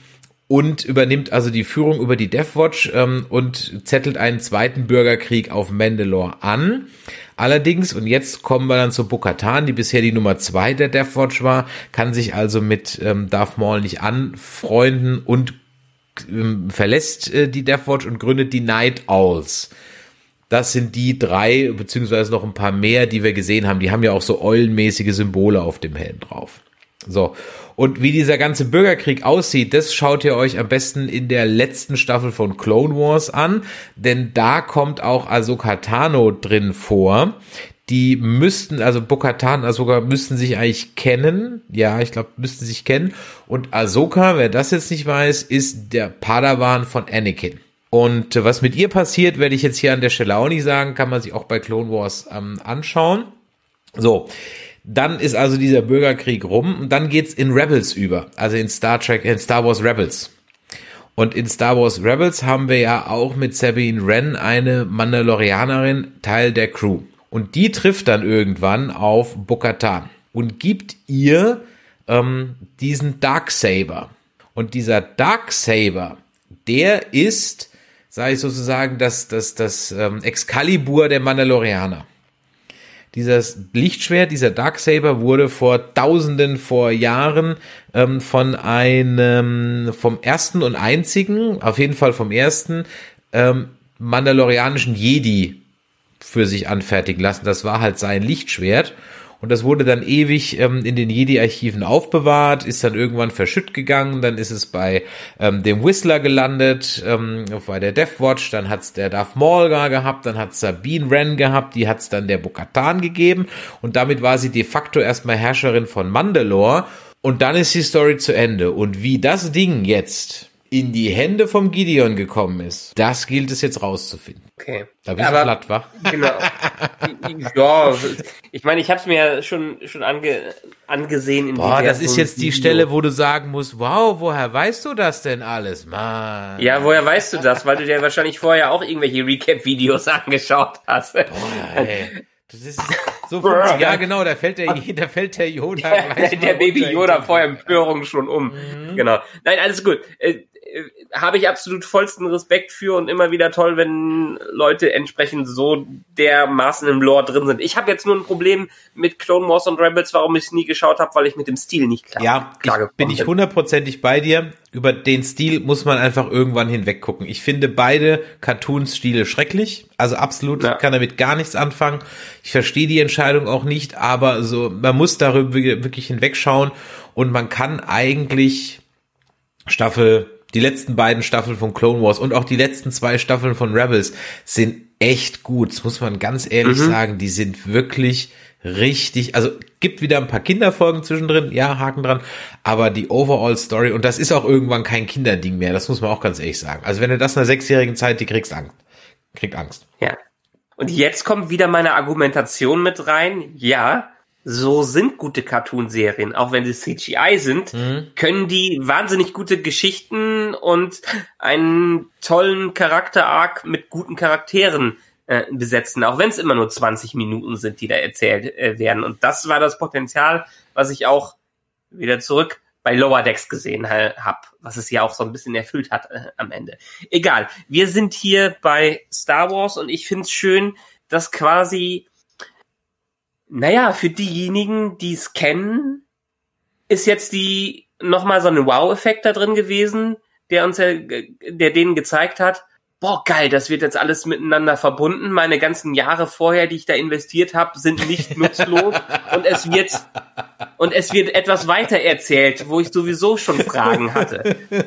und übernimmt also die Führung über die Death Watch ähm, und zettelt einen zweiten Bürgerkrieg auf Mandalore an. Allerdings, und jetzt kommen wir dann zu Bokatan, die bisher die Nummer zwei der Death Watch war, kann sich also mit ähm, Darth Maul nicht anfreunden und ähm, verlässt äh, die Death Watch und gründet die Night Owls. Das sind die drei, beziehungsweise noch ein paar mehr, die wir gesehen haben. Die haben ja auch so eulenmäßige Symbole auf dem Helm drauf. So. Und wie dieser ganze Bürgerkrieg aussieht, das schaut ihr euch am besten in der letzten Staffel von Clone Wars an, denn da kommt auch Ahsoka Tano drin vor. Die müssten, also Bokatan, Ahsoka müssten sich eigentlich kennen. Ja, ich glaube, müssten sich kennen. Und Ahsoka, wer das jetzt nicht weiß, ist der Padawan von Anakin. Und was mit ihr passiert, werde ich jetzt hier an der Stelle auch nicht sagen, kann man sich auch bei Clone Wars ähm, anschauen. So, dann ist also dieser Bürgerkrieg rum und dann geht's in Rebels über, also in Star Trek, in Star Wars Rebels. Und in Star Wars Rebels haben wir ja auch mit Sabine Wren eine Mandalorianerin, Teil der Crew. Und die trifft dann irgendwann auf Bokatan und gibt ihr ähm, diesen Darksaber. Und dieser Darksaber, der ist, sage ich sozusagen, das, das, das ähm, Excalibur der Mandalorianer. Dieses Lichtschwert, dieser Darksaber wurde vor tausenden, vor Jahren ähm, von einem, vom ersten und einzigen, auf jeden Fall vom ersten, ähm, mandalorianischen Jedi für sich anfertigen lassen. Das war halt sein Lichtschwert. Und das wurde dann ewig ähm, in den Jedi-Archiven aufbewahrt, ist dann irgendwann verschütt gegangen, dann ist es bei ähm, dem Whistler gelandet, ähm, bei der Death Watch, dann hat's der Darth Maul gehabt, dann hat's Sabine Wren gehabt, die hat's dann der Bokatan gegeben und damit war sie de facto erstmal Herrscherin von Mandalore und dann ist die Story zu Ende. Und wie das Ding jetzt in die Hände vom Gideon gekommen ist, das gilt es jetzt rauszufinden. Okay. Da bist du platt, wa? Genau. ja, ich meine, ich habe es mir schon schon ange, angesehen. In Boah, das ist jetzt die Stelle, wo du sagen musst, wow, woher weißt du das denn alles, Mann? Ja, woher weißt du das? Weil du dir wahrscheinlich vorher auch irgendwelche Recap-Videos angeschaut hast. Boah, ey. Das ist so ja genau, da fällt der, da fällt der Yoda gleich Der, der Baby Yoda vor Empörung schon um. Mhm. Genau. Nein, alles gut. Äh, habe ich absolut vollsten Respekt für und immer wieder toll, wenn Leute entsprechend so dermaßen im Lore drin sind. Ich habe jetzt nur ein Problem mit Clone Wars und Rebels, warum ich es nie geschaut habe, weil ich mit dem Stil nicht klar, ja, klar ich bin ich hundertprozentig bei dir. Über den Stil muss man einfach irgendwann hinweg gucken. Ich finde beide Cartoon-Stile schrecklich. Also absolut, ja. kann damit gar nichts anfangen. Ich verstehe die Entscheidung auch nicht, aber so, man muss darüber wirklich hinwegschauen und man kann eigentlich Staffel die letzten beiden Staffeln von Clone Wars und auch die letzten zwei Staffeln von Rebels sind echt gut. Das muss man ganz ehrlich mhm. sagen. Die sind wirklich richtig, also gibt wieder ein paar Kinderfolgen zwischendrin, ja, Haken dran, aber die Overall Story, und das ist auch irgendwann kein Kinderding mehr, das muss man auch ganz ehrlich sagen. Also wenn du das in einer sechsjährigen Zeit, die kriegst Angst. Kriegt Angst. Ja. Und jetzt kommt wieder meine Argumentation mit rein. Ja, so sind gute Cartoonserien, auch wenn sie CGI sind, mhm. können die wahnsinnig gute Geschichten und einen tollen Charakter-Arc mit guten Charakteren äh, besetzen, auch wenn es immer nur 20 Minuten sind, die da erzählt äh, werden. Und das war das Potenzial, was ich auch wieder zurück bei Lower Decks gesehen habe, was es ja auch so ein bisschen erfüllt hat äh, am Ende. Egal, wir sind hier bei Star Wars und ich finde es schön, dass quasi naja, für diejenigen, die es kennen, ist jetzt die nochmal so ein Wow-Effekt da drin gewesen, der uns, der denen gezeigt hat, boah, geil, das wird jetzt alles miteinander verbunden. Meine ganzen Jahre vorher, die ich da investiert habe, sind nicht nutzlos und es wird und es wird etwas weiter erzählt, wo ich sowieso schon Fragen hatte.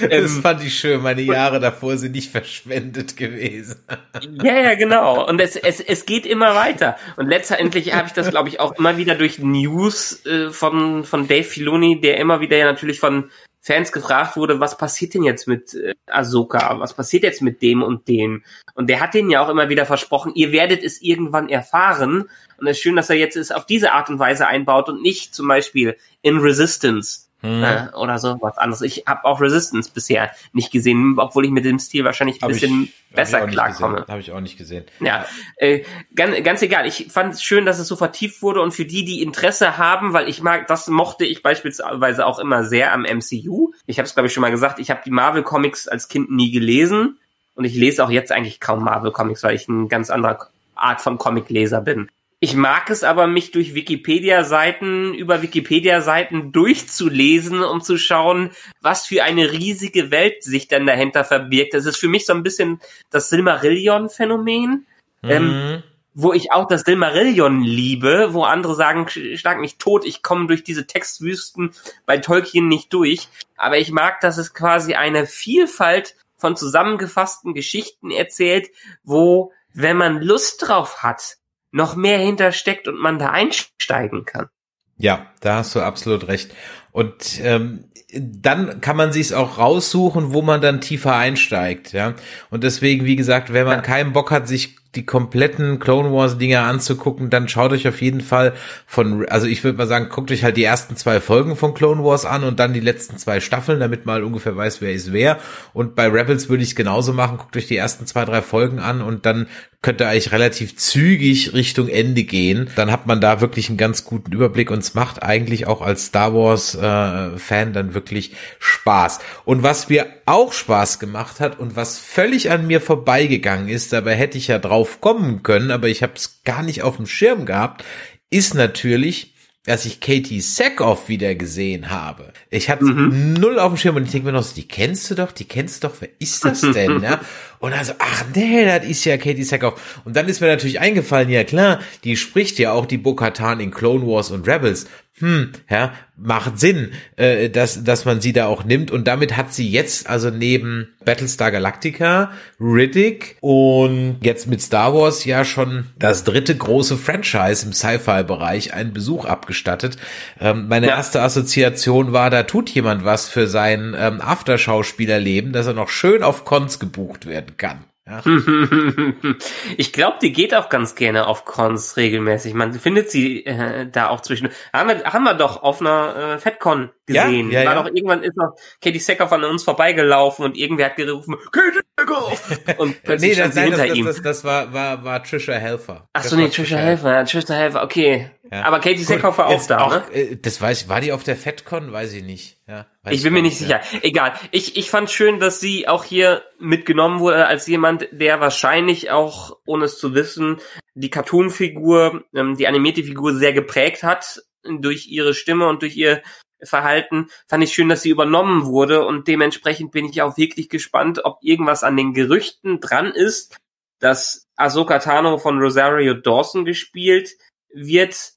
Das ähm, fand ich schön. Meine Jahre davor sind nicht verschwendet gewesen. Ja, ja, genau. Und es, es, es geht immer weiter. Und letztendlich habe ich das, glaube ich, auch immer wieder durch News äh, von, von Dave Filoni, der immer wieder ja natürlich von Fans gefragt wurde, was passiert denn jetzt mit äh, Ahsoka? Was passiert jetzt mit dem und dem? Und der hat denen ja auch immer wieder versprochen, ihr werdet es irgendwann erfahren. Und es ist schön, dass er jetzt es auf diese Art und Weise einbaut und nicht zum Beispiel in Resistance hm. Äh, oder so was anderes. Ich habe auch Resistance bisher nicht gesehen, obwohl ich mit dem Stil wahrscheinlich ein hab bisschen ich, besser klarkomme. Habe ich auch nicht gesehen. Ja, äh, ganz, ganz egal. Ich fand es schön, dass es so vertieft wurde und für die, die Interesse haben, weil ich mag, das mochte ich beispielsweise auch immer sehr am MCU. Ich habe es glaube ich schon mal gesagt. Ich habe die Marvel Comics als Kind nie gelesen und ich lese auch jetzt eigentlich kaum Marvel Comics, weil ich ein ganz anderer Art von Comicleser bin. Ich mag es aber, mich durch Wikipedia-Seiten, über Wikipedia-Seiten durchzulesen, um zu schauen, was für eine riesige Welt sich denn dahinter verbirgt. Das ist für mich so ein bisschen das Silmarillion-Phänomen. Mhm. Ähm, wo ich auch das Silmarillion liebe, wo andere sagen, schlag mich tot, ich komme durch diese Textwüsten bei Tolkien nicht durch. Aber ich mag, dass es quasi eine Vielfalt von zusammengefassten Geschichten erzählt, wo, wenn man Lust drauf hat, noch mehr hintersteckt und man da einsteigen kann. Ja, da hast du absolut recht. Und ähm, dann kann man sich auch raussuchen, wo man dann tiefer einsteigt, ja. Und deswegen, wie gesagt, wenn man ja. keinen Bock hat, sich die kompletten Clone Wars Dinger anzugucken, dann schaut euch auf jeden Fall von, also ich würde mal sagen, guckt euch halt die ersten zwei Folgen von Clone Wars an und dann die letzten zwei Staffeln, damit man ungefähr weiß, wer ist wer. Und bei Rebels würde ich es genauso machen, guckt euch die ersten zwei, drei Folgen an und dann könnt ihr eigentlich relativ zügig Richtung Ende gehen. Dann hat man da wirklich einen ganz guten Überblick und es macht eigentlich auch als Star Wars äh, Fan dann wirklich Spaß. Und was mir auch Spaß gemacht hat und was völlig an mir vorbeigegangen ist, dabei hätte ich ja drauf kommen können, aber ich habe es gar nicht auf dem Schirm gehabt, ist natürlich als ich Katie Sackhoff wieder gesehen habe. Ich hatte mhm. null auf dem Schirm und ich denke mir noch, die kennst du doch, die kennst du doch, wer ist das denn? ja? Und also, ach nee, das ist ja Katie Sackhoff. Und dann ist mir natürlich eingefallen, ja klar, die spricht ja auch die Bo-Katan in Clone Wars und Rebels hm, ja, macht Sinn, äh, dass, dass man sie da auch nimmt. Und damit hat sie jetzt also neben Battlestar Galactica, Riddick und jetzt mit Star Wars ja schon das dritte große Franchise im Sci-Fi-Bereich einen Besuch abgestattet. Ähm, meine ja. erste Assoziation war, da tut jemand was für sein ähm, Afterschauspielerleben, dass er noch schön auf Cons gebucht werden kann. Ja. Ich glaube, die geht auch ganz gerne auf Cons regelmäßig. Man findet sie äh, da auch zwischen. Haben wir, haben wir doch auf einer äh, FedCon gesehen. Ja, ja, War ja. doch irgendwann ist noch Katie Secker von uns vorbeigelaufen und irgendwer hat gerufen, Katie Secker! Und plötzlich nee, das, nein, hinter das, ihm. Das, das, das war, war, war Trisha Helfer. Ach so, nee, Trisha Helfer, ja, Trisha Helfer, okay. Ja. Aber Katie Seckhoff war auch da, auch, ne? Äh, das weiß ich, war die auf der FedCon? Weiß ich nicht. Ja, ich bin mir nicht sicher. Egal. Ich, ich fand schön, dass sie auch hier mitgenommen wurde als jemand, der wahrscheinlich auch, ohne es zu wissen, die Cartoon-Figur, ähm, die animierte Figur sehr geprägt hat durch ihre Stimme und durch ihr Verhalten, fand ich schön, dass sie übernommen wurde und dementsprechend bin ich auch wirklich gespannt, ob irgendwas an den Gerüchten dran ist, dass Ahsoka Tano von Rosario Dawson gespielt wird,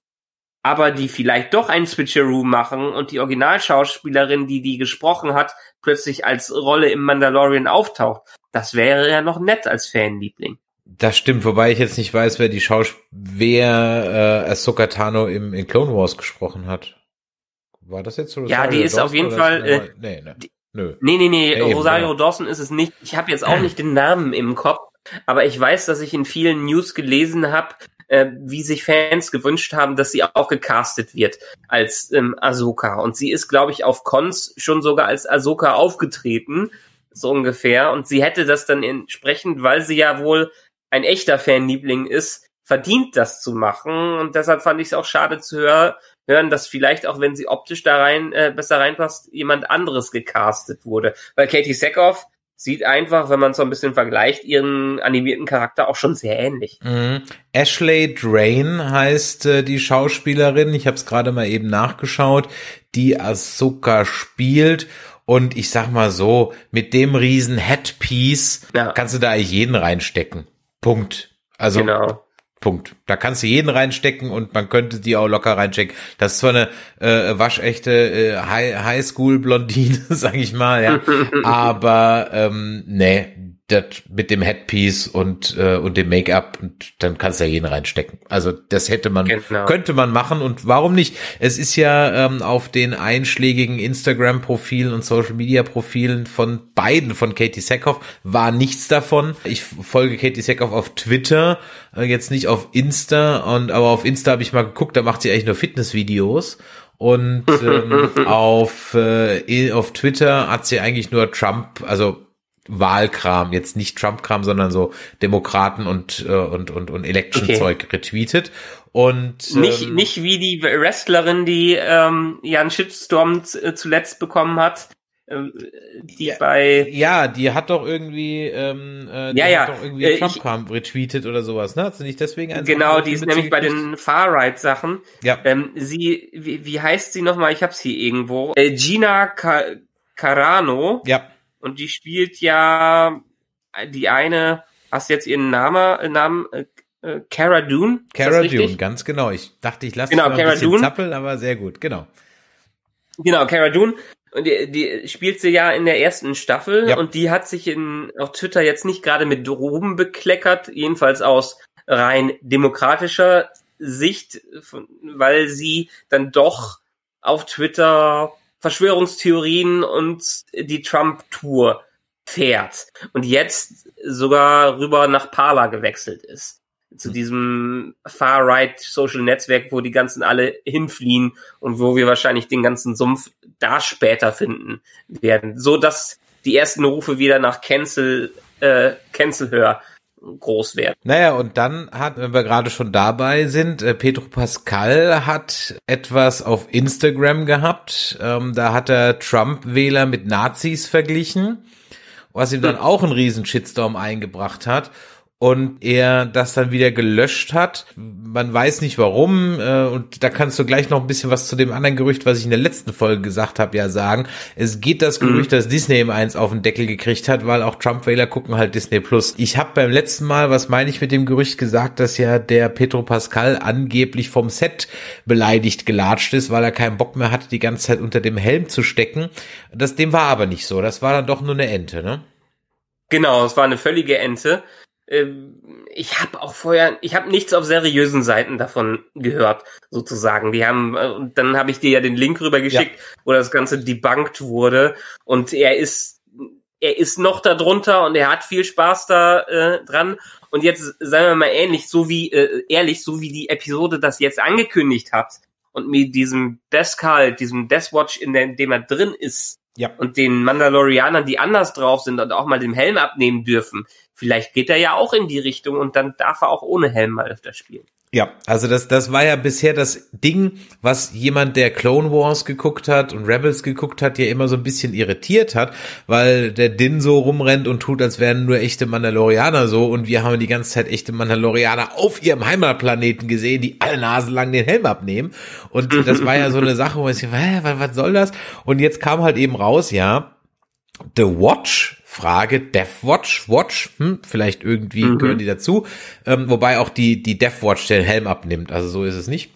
aber die vielleicht doch ein Switcheroo machen und die Originalschauspielerin, die die gesprochen hat, plötzlich als Rolle im Mandalorian auftaucht. Das wäre ja noch nett als Fanliebling. Das stimmt, wobei ich jetzt nicht weiß, wer die Schauspieler, wer äh, Ahsoka Tano im in Clone Wars gesprochen hat. War das jetzt so? Ja, die ist Dawson auf jeden Fall. Äh, nee, ne. Die, Nö. Nee, nee, nee, ja, Rosario eben, Dawson ist es nicht. Ich habe jetzt auch nicht den Namen im Kopf, aber ich weiß, dass ich in vielen News gelesen habe, äh, wie sich Fans gewünscht haben, dass sie auch gecastet wird als ähm, Ahsoka. Und sie ist, glaube ich, auf Cons schon sogar als Ahsoka aufgetreten, so ungefähr. Und sie hätte das dann entsprechend, weil sie ja wohl ein echter Fanliebling ist, verdient, das zu machen. Und deshalb fand ich es auch schade zu hören, hören, dass vielleicht auch, wenn sie optisch da rein äh, besser reinpasst, jemand anderes gecastet wurde. Weil Katie Sackhoff sieht einfach, wenn man so ein bisschen vergleicht, ihren animierten Charakter auch schon sehr ähnlich. Mhm. Ashley Drain heißt äh, die Schauspielerin. Ich habe es gerade mal eben nachgeschaut, die Ahsoka spielt. Und ich sag mal so, mit dem riesen Headpiece ja. kannst du da eigentlich jeden reinstecken. Punkt. Also genau. Punkt. Da kannst du jeden reinstecken und man könnte die auch locker reinstecken. Das ist zwar eine äh, waschechte äh, Highschool-Blondine, sag ich mal, ja. Aber ähm, nee, das mit dem Headpiece und äh, und dem Make-up und dann kannst du ja jeden reinstecken. Also das hätte man genau. könnte man machen und warum nicht? Es ist ja ähm, auf den einschlägigen Instagram Profilen und Social Media Profilen von beiden von Katie Sackhoff war nichts davon. Ich folge Katie Sackhoff auf Twitter, äh, jetzt nicht auf Insta und aber auf Insta habe ich mal geguckt, da macht sie eigentlich nur Fitnessvideos und ähm, auf äh, auf Twitter hat sie eigentlich nur Trump, also Wahlkram, jetzt nicht Trump-Kram, sondern so Demokraten und äh, und und und Election-Zeug okay. retweetet und ähm, nicht nicht wie die Wrestlerin, die ähm, ja einen Shitstorm äh, zuletzt bekommen hat. Ähm, die ja, bei ja, die hat doch irgendwie ähm, äh, die ja, ja. hat doch irgendwie äh, Trump-Kram retweetet oder sowas, ne? Hat sie nicht deswegen eins Genau, die ist nämlich bei den Far-Right-Sachen. Ja. Ähm, sie, wie, wie heißt sie nochmal? Ich hab's hier irgendwo. Äh, Gina Ca Carano. Ja und die spielt ja die eine, hast du jetzt ihren Namen, Namen äh, äh Cara Dune? Cara Dune, ganz genau. Ich dachte, ich lasse genau, ein bisschen Dune. zappeln, aber sehr gut, genau. Genau, Cara Dune. Und die, die spielt sie ja in der ersten Staffel ja. und die hat sich in auf Twitter jetzt nicht gerade mit Droben bekleckert, jedenfalls aus rein demokratischer Sicht, weil sie dann doch auf Twitter Verschwörungstheorien und die Trump-Tour fährt und jetzt sogar rüber nach Parler gewechselt ist. Zu diesem Far-Right Social Netzwerk, wo die ganzen alle hinfliehen und wo wir wahrscheinlich den ganzen Sumpf da später finden werden. So dass die ersten Rufe wieder nach Cancel, äh, Cancel Hör groß werden. Naja, und dann hat, wenn wir gerade schon dabei sind, äh, Pedro Pascal hat etwas auf Instagram gehabt. Ähm, da hat er Trump-Wähler mit Nazis verglichen, was ihm dann hm. auch einen riesen Shitstorm eingebracht hat. Und er das dann wieder gelöscht hat. Man weiß nicht warum äh, und da kannst du gleich noch ein bisschen was zu dem anderen Gerücht, was ich in der letzten Folge gesagt habe, ja sagen. Es geht das Gerücht, mhm. dass Disney ihm eins auf den Deckel gekriegt hat, weil auch Trump-Wähler gucken halt Disney Plus. Ich habe beim letzten Mal, was meine ich mit dem Gerücht gesagt, dass ja der Petro Pascal angeblich vom Set beleidigt gelatscht ist, weil er keinen Bock mehr hatte, die ganze Zeit unter dem Helm zu stecken. Das dem war aber nicht so. Das war dann doch nur eine Ente, ne? Genau, es war eine völlige Ente. Ähm, ich habe auch vorher, ich habe nichts auf seriösen Seiten davon gehört, sozusagen. Die haben, äh, dann habe ich dir ja den Link rübergeschickt, ja. wo das Ganze debunked wurde. Und er ist, er ist noch da drunter und er hat viel Spaß da äh, dran. Und jetzt, sagen wir mal ähnlich, so wie, äh, ehrlich, so wie die Episode das jetzt angekündigt hat und mit diesem Deskal, diesem Deathwatch, in dem er drin ist, ja. und den Mandalorianern, die anders drauf sind und auch mal den Helm abnehmen dürfen, vielleicht geht er ja auch in die Richtung und dann darf er auch ohne Helm mal öfter spielen. Ja, also das, das war ja bisher das Ding, was jemand, der Clone Wars geguckt hat und Rebels geguckt hat, ja immer so ein bisschen irritiert hat, weil der Din so rumrennt und tut, als wären nur echte Mandalorianer so und wir haben die ganze Zeit echte Mandalorianer auf ihrem Heimatplaneten gesehen, die alle Nasen lang den Helm abnehmen und das war ja so eine Sache, wo ich, hä, was soll das? Und jetzt kam halt eben raus, ja, The Watch Frage, Deathwatch, Watch, hm, vielleicht irgendwie mhm. gehören die dazu, ähm, wobei auch die, die Deathwatch den Helm abnimmt, also so ist es nicht.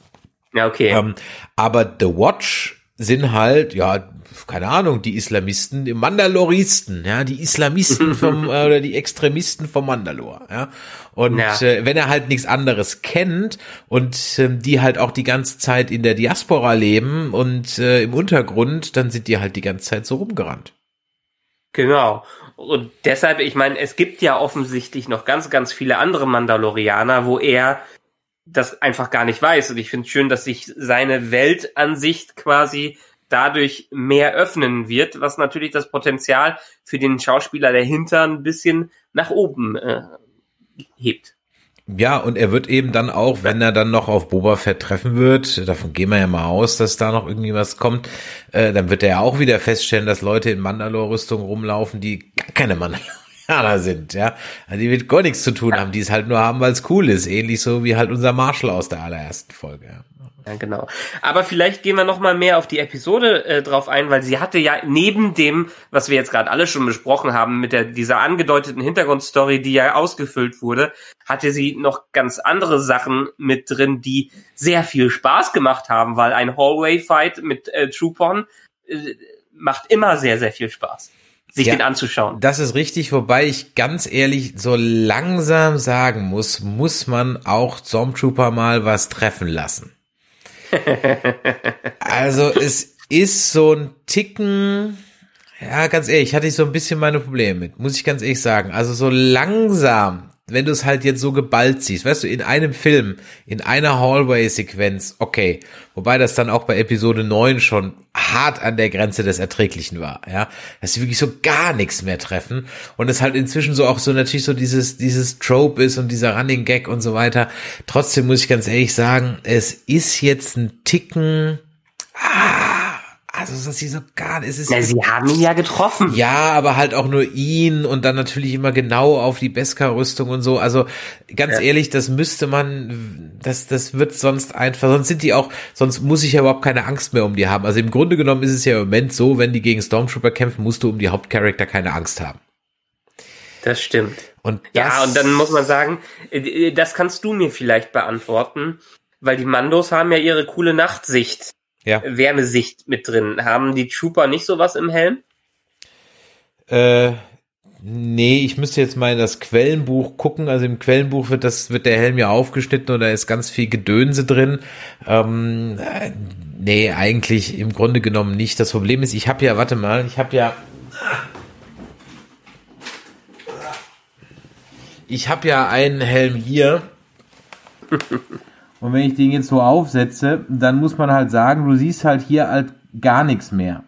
Ja, okay. Ähm, aber The Watch sind halt, ja, keine Ahnung, die Islamisten, die Mandaloristen, ja, die Islamisten vom, äh, oder die Extremisten vom Mandalor, ja. Und ja. Äh, wenn er halt nichts anderes kennt und äh, die halt auch die ganze Zeit in der Diaspora leben und äh, im Untergrund, dann sind die halt die ganze Zeit so rumgerannt. Genau. Und deshalb, ich meine, es gibt ja offensichtlich noch ganz, ganz viele andere Mandalorianer, wo er das einfach gar nicht weiß. Und ich finde es schön, dass sich seine Weltansicht quasi dadurch mehr öffnen wird, was natürlich das Potenzial für den Schauspieler dahinter ein bisschen nach oben äh, hebt. Ja, und er wird eben dann auch, wenn er dann noch auf Boba Fett treffen wird, davon gehen wir ja mal aus, dass da noch irgendwie was kommt, äh, dann wird er ja auch wieder feststellen, dass Leute in Mandalore-Rüstung rumlaufen, die gar keine Mandalorianer sind, ja. Also die mit gar nichts zu tun haben, die es halt nur haben, weil es cool ist. Ähnlich so wie halt unser Marshall aus der allerersten Folge. Ja. Genau. Aber vielleicht gehen wir noch mal mehr auf die Episode äh, drauf ein, weil sie hatte ja neben dem, was wir jetzt gerade alle schon besprochen haben, mit der dieser angedeuteten Hintergrundstory, die ja ausgefüllt wurde, hatte sie noch ganz andere Sachen mit drin, die sehr viel Spaß gemacht haben, weil ein Hallway-Fight mit äh, Troopon äh, macht immer sehr, sehr viel Spaß sich ja, den anzuschauen. Das ist richtig, wobei ich ganz ehrlich so langsam sagen muss, muss man auch Stormtrooper mal was treffen lassen also es ist so ein Ticken, ja, ganz ehrlich, hatte ich so ein bisschen meine Probleme mit, muss ich ganz ehrlich sagen. Also so langsam, wenn du es halt jetzt so geballt siehst, weißt du, in einem Film, in einer Hallway-Sequenz, okay. Wobei das dann auch bei Episode 9 schon hart an der Grenze des Erträglichen war, ja. Dass sie wirklich so gar nichts mehr treffen. Und es halt inzwischen so auch so natürlich so dieses, dieses Trope ist und dieser Running Gag und so weiter. Trotzdem muss ich ganz ehrlich sagen, es ist jetzt ein Ticken, ah, also dass sie so gar. Es ist ja, sie haben ihn ja getroffen. Ja, aber halt auch nur ihn und dann natürlich immer genau auf die Beskar-Rüstung und so. Also ganz ja. ehrlich, das müsste man, das, das wird sonst einfach, sonst sind die auch, sonst muss ich ja überhaupt keine Angst mehr um die haben. Also im Grunde genommen ist es ja im Moment so, wenn die gegen Stormtrooper kämpfen, musst du um die Hauptcharakter keine Angst haben. Das stimmt. Und ja, und dann muss man sagen, äh, das kannst du mir vielleicht beantworten, weil die Mandos haben ja ihre coole Nachtsicht ja. Wärmesicht mit drin. Haben die Trooper nicht sowas im Helm? Äh, nee, ich müsste jetzt mal in das Quellenbuch gucken. Also im Quellenbuch wird das, wird der Helm ja aufgeschnitten und da ist ganz viel Gedönse drin. Ähm, äh, nee, eigentlich im Grunde genommen nicht. Das Problem ist, ich habe ja, warte mal, ich habe ja, ich habe ja einen Helm hier. Und wenn ich den jetzt so aufsetze, dann muss man halt sagen, du siehst halt hier halt gar nichts mehr.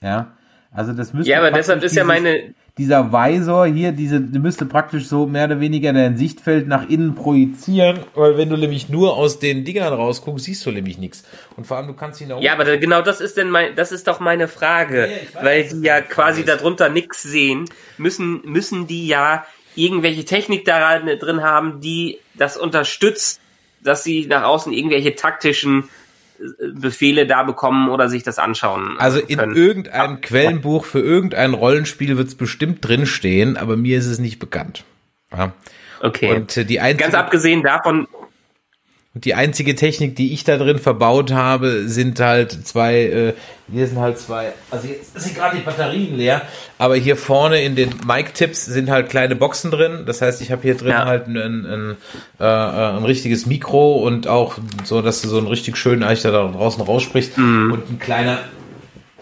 Ja. Also das müsste. Ja, aber deshalb ist dieses, ja meine. Dieser Visor hier, diese, müsste praktisch so mehr oder weniger dein Sichtfeld nach innen projizieren, weil wenn du nämlich nur aus den Dingern rausguckst, siehst du nämlich nichts. Und vor allem, du kannst ihn auch. Ja, aber da, genau das ist denn mein, das ist doch meine Frage. Ja, weiß, weil die ja quasi darunter nichts sehen, müssen, müssen die ja irgendwelche Technik da drin haben, die das unterstützt, dass sie nach außen irgendwelche taktischen Befehle da bekommen oder sich das anschauen. Also in können. irgendeinem ja. Quellenbuch für irgendein Rollenspiel wird es bestimmt drinstehen, aber mir ist es nicht bekannt. Ja. Okay. Und äh, die einzige, Ganz abgesehen davon, und die einzige Technik, die ich da drin verbaut habe, sind halt zwei, äh, hier sind halt zwei, also jetzt sind gerade die Batterien leer, aber hier vorne in den Mic-Tips sind halt kleine Boxen drin. Das heißt, ich habe hier drin ja. halt ein, ein, äh, ein richtiges Mikro und auch so, dass du so einen richtig schönen eigentlich da draußen raussprichst mhm. und ein kleiner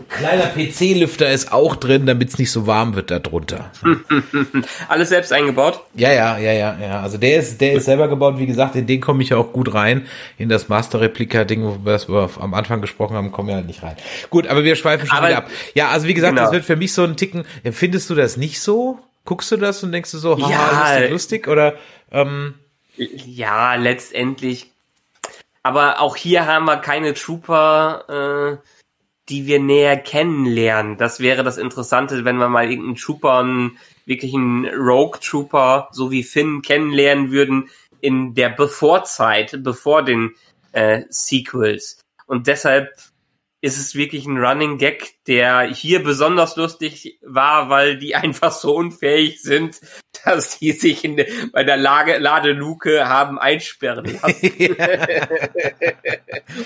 kleiner PC-Lüfter ist auch drin, damit es nicht so warm wird darunter. Alles selbst eingebaut? Ja, ja, ja, ja, ja. Also der ist, der ist selber gebaut. Wie gesagt, in den komme ich ja auch gut rein. In das Master-Replika-Ding, wo wir am Anfang gesprochen haben, kommen wir halt nicht rein. Gut, aber wir schweifen schon aber, wieder ab. Ja, also wie gesagt, genau. das wird für mich so ein Ticken. Findest du das nicht so? Guckst du das und denkst du so, haha, ja, lustig, lustig? Oder, ähm, ja, letztendlich. Aber auch hier haben wir keine Trooper, äh, die wir näher kennenlernen. Das wäre das Interessante, wenn wir mal irgendeinen Trooper, einen wirklichen Rogue Trooper, so wie Finn, kennenlernen würden in der Bevorzeit, bevor den äh, Sequels. Und deshalb ist es wirklich ein Running Gag, der hier besonders lustig war, weil die einfach so unfähig sind, dass die sich in, bei der Lage, Ladeluke haben einsperren lassen.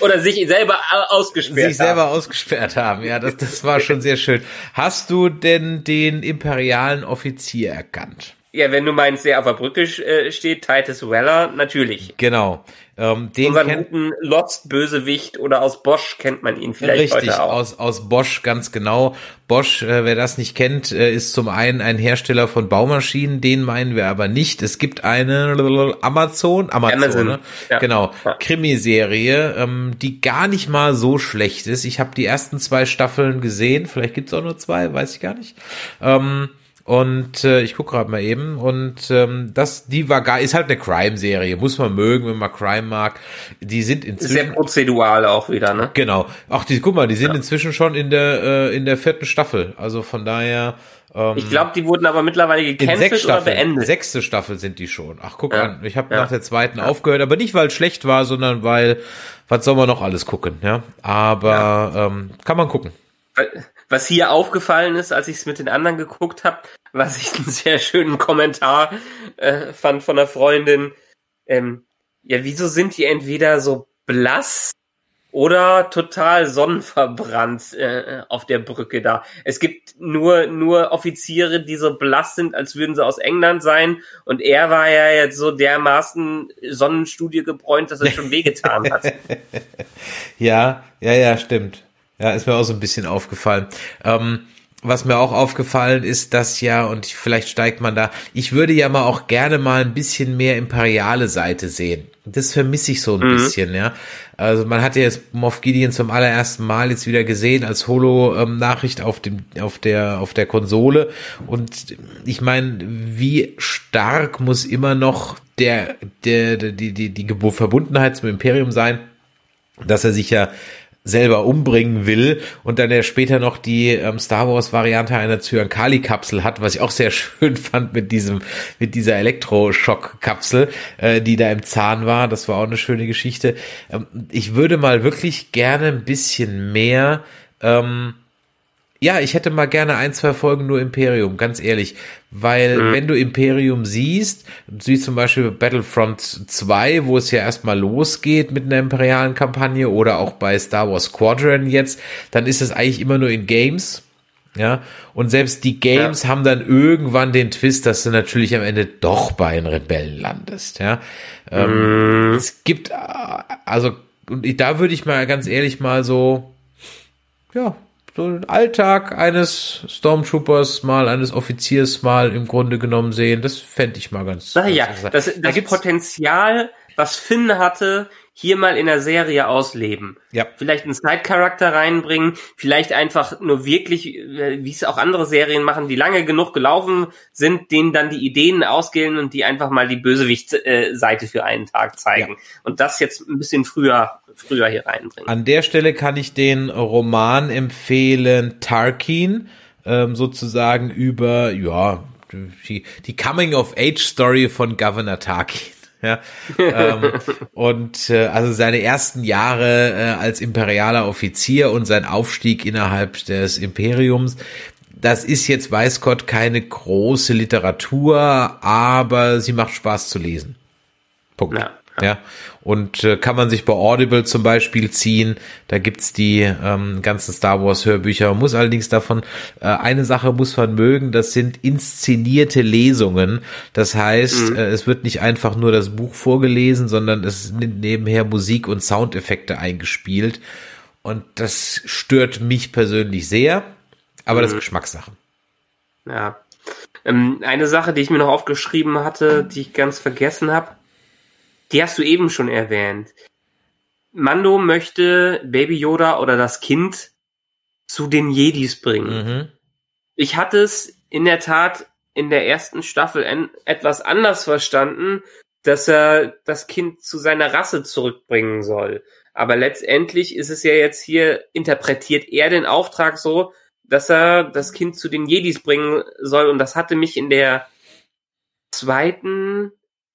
Oder sich selber ausgesperrt sich haben. Sich selber ausgesperrt haben, ja, das, das war schon sehr schön. Hast du denn den imperialen Offizier erkannt? Ja, wenn du meinst, der auf der Brücke äh, steht, Titus Weller, natürlich. Genau. Ähm, den Unseren kennt, guten Lost-Bösewicht oder aus Bosch kennt man ihn vielleicht richtig, heute auch. Aus, aus Bosch, ganz genau. Bosch, äh, wer das nicht kennt, äh, ist zum einen ein Hersteller von Baumaschinen, den meinen wir aber nicht. Es gibt eine Amazon, Amazon, Amazon. Ne? Ja. genau, ja. Krimiserie, ähm, die gar nicht mal so schlecht ist. Ich habe die ersten zwei Staffeln gesehen, vielleicht gibt's auch nur zwei, weiß ich gar nicht. Ähm, und äh, ich gucke gerade mal eben. Und ähm, das, die war gar, ist halt eine Crime-Serie. Muss man mögen, wenn man Crime mag. Die sind inzwischen. Sehr prozedural auch wieder, ne? Genau. Ach, die, guck mal, die sind ja. inzwischen schon in der, äh, in der vierten Staffel. Also von daher. Ähm, ich glaube, die wurden aber mittlerweile gecancelt oder beendet. Sechste Staffel sind die schon. Ach, guck ja. an. Ich habe ja. nach der zweiten aufgehört, aber nicht, weil es schlecht war, sondern weil, was soll man noch alles gucken, ja? Aber ähm, kann man gucken. Was hier aufgefallen ist, als ich es mit den anderen geguckt habe, was ich einen sehr schönen Kommentar äh, fand von einer Freundin. Ähm, ja, wieso sind die entweder so blass oder total sonnenverbrannt äh, auf der Brücke da. Es gibt nur nur Offiziere, die so blass sind, als würden sie aus England sein. Und er war ja jetzt so dermaßen Sonnenstudie gebräunt, dass er schon wehgetan hat. ja, ja, ja, stimmt. Ja, ist mir auch so ein bisschen aufgefallen. Ähm, was mir auch aufgefallen ist, dass ja, und vielleicht steigt man da, ich würde ja mal auch gerne mal ein bisschen mehr imperiale Seite sehen. Das vermisse ich so ein mhm. bisschen, ja. Also man hat ja jetzt Moff Gideon zum allerersten Mal jetzt wieder gesehen als Holo-Nachricht auf dem, auf der, auf der Konsole. Und ich meine, wie stark muss immer noch der, der, die, die, die Verbundenheit zum Imperium sein, dass er sich ja selber umbringen will und dann er später noch die ähm, Star Wars Variante einer Zyankali Kapsel hat, was ich auch sehr schön fand mit diesem mit dieser Elektroschock Kapsel, äh, die da im Zahn war, das war auch eine schöne Geschichte. Ähm, ich würde mal wirklich gerne ein bisschen mehr ähm, ja, ich hätte mal gerne ein, zwei Folgen nur Imperium, ganz ehrlich. Weil, mhm. wenn du Imperium siehst, siehst zum Beispiel Battlefront 2, wo es ja erstmal losgeht mit einer imperialen Kampagne oder auch bei Star Wars Squadron jetzt, dann ist es eigentlich immer nur in Games. Ja, und selbst die Games ja. haben dann irgendwann den Twist, dass du natürlich am Ende doch bei den Rebellen landest. Ja, ähm, mhm. es gibt, äh, also, und da würde ich mal ganz ehrlich mal so, ja, so den Alltag eines Stormtroopers mal, eines Offiziers mal im Grunde genommen sehen. Das fände ich mal ganz. Naja, das, das da Potenzial, was Finn hatte, hier mal in der Serie ausleben. Ja. Vielleicht einen Side-Charakter reinbringen, vielleicht einfach nur wirklich, äh, wie es auch andere Serien machen, die lange genug gelaufen sind, denen dann die Ideen ausgehen und die einfach mal die Bösewicht-Seite für einen Tag zeigen. Ja. Und das jetzt ein bisschen früher, früher hier reinbringen. An der Stelle kann ich den Roman empfehlen, Tarkin, ähm, sozusagen über, ja, die, die Coming-of-Age-Story von Governor Tarkin. Ja, ähm, und äh, also seine ersten Jahre äh, als imperialer Offizier und sein Aufstieg innerhalb des Imperiums, das ist jetzt, weiß Gott, keine große Literatur, aber sie macht Spaß zu lesen. Punkt. Ja. Ja, und äh, kann man sich bei Audible zum Beispiel ziehen. Da gibt's die ähm, ganzen Star Wars Hörbücher. Man muss allerdings davon, äh, eine Sache muss man mögen, das sind inszenierte Lesungen. Das heißt, mhm. äh, es wird nicht einfach nur das Buch vorgelesen, sondern es sind nebenher Musik und Soundeffekte eingespielt. Und das stört mich persönlich sehr, aber mhm. das ist Geschmackssache. Ja. Ähm, eine Sache, die ich mir noch aufgeschrieben hatte, die ich ganz vergessen habe die hast du eben schon erwähnt. Mando möchte Baby Yoda oder das Kind zu den Jedis bringen. Mhm. Ich hatte es in der Tat in der ersten Staffel etwas anders verstanden, dass er das Kind zu seiner Rasse zurückbringen soll. Aber letztendlich ist es ja jetzt hier, interpretiert er den Auftrag so, dass er das Kind zu den Jedis bringen soll. Und das hatte mich in der zweiten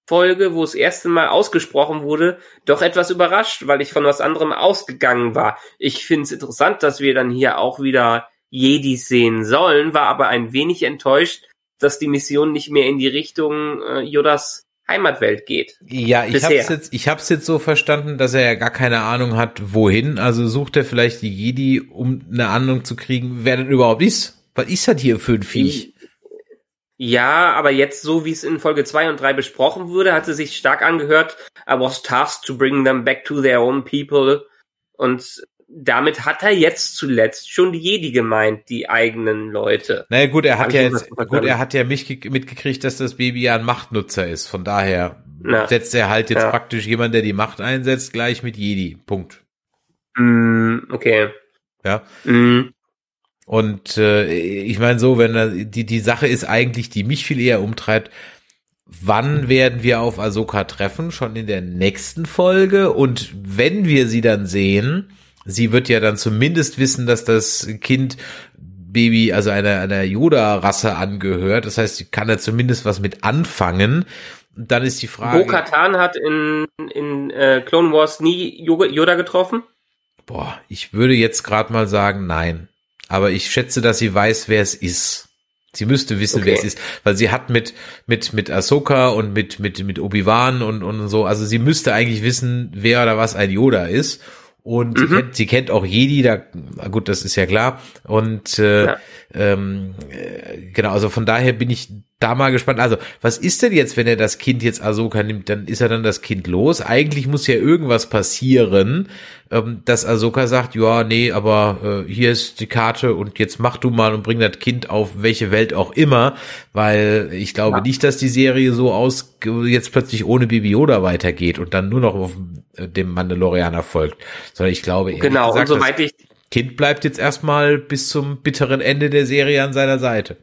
Folge, wo es erste Mal ausgesprochen wurde, doch etwas überrascht, weil ich von was anderem ausgegangen war. Ich finde es interessant, dass wir dann hier auch wieder Jedis sehen sollen, war aber ein wenig enttäuscht, dass die Mission nicht mehr in die Richtung äh, Yodas Heimatwelt geht. Ja, ich habe jetzt, ich hab's jetzt so verstanden, dass er ja gar keine Ahnung hat, wohin. Also sucht er vielleicht die Jedi, um eine Ahnung zu kriegen, wer denn überhaupt ist. Was ist das hier für ein Viech? Ja, aber jetzt, so wie es in Folge 2 und 3 besprochen wurde, hat es sich stark angehört, I was tasked to bring them back to their own people. Und damit hat er jetzt zuletzt schon die Jedi gemeint, die eigenen Leute. Naja, gut, er hat ja jetzt, gut, er hat ja mich mitgekriegt, dass das Baby ja ein Machtnutzer ist. Von daher Na, setzt er halt jetzt ja. praktisch jemand, der die Macht einsetzt, gleich mit Jedi. Punkt. Mm, okay. Ja. Mm. Und äh, ich meine so, wenn er, die die Sache ist eigentlich, die mich viel eher umtreibt, wann werden wir auf Ahsoka treffen? Schon in der nächsten Folge und wenn wir sie dann sehen, sie wird ja dann zumindest wissen, dass das Kind Baby, also einer, einer Yoda-Rasse angehört. Das heißt, sie kann da zumindest was mit anfangen. Dann ist die Frage. Bo-Katan hat in, in äh, Clone Wars nie Yoda getroffen? Boah, ich würde jetzt gerade mal sagen, nein aber ich schätze, dass sie weiß, wer es ist. Sie müsste wissen, okay. wer es ist, weil sie hat mit mit mit Ahsoka und mit mit mit Obi-Wan und und so, also sie müsste eigentlich wissen, wer oder was ein Yoda ist und mhm. sie, kennt, sie kennt auch Jedi, da gut, das ist ja klar und äh, ja. ähm, äh, genau, also von daher bin ich da mal gespannt. Also, was ist denn jetzt, wenn er das Kind jetzt Ahsoka nimmt? Dann ist er dann das Kind los. Eigentlich muss ja irgendwas passieren, ähm, dass Ahsoka sagt, ja, nee, aber äh, hier ist die Karte und jetzt mach du mal und bring das Kind auf welche Welt auch immer, weil ich glaube ja. nicht, dass die Serie so aus jetzt plötzlich ohne Baby Yoda weitergeht und dann nur noch auf äh, dem Mandalorianer folgt, sondern ich glaube, genau, gesagt, und soweit ich Kind bleibt jetzt erstmal bis zum bitteren Ende der Serie an seiner Seite.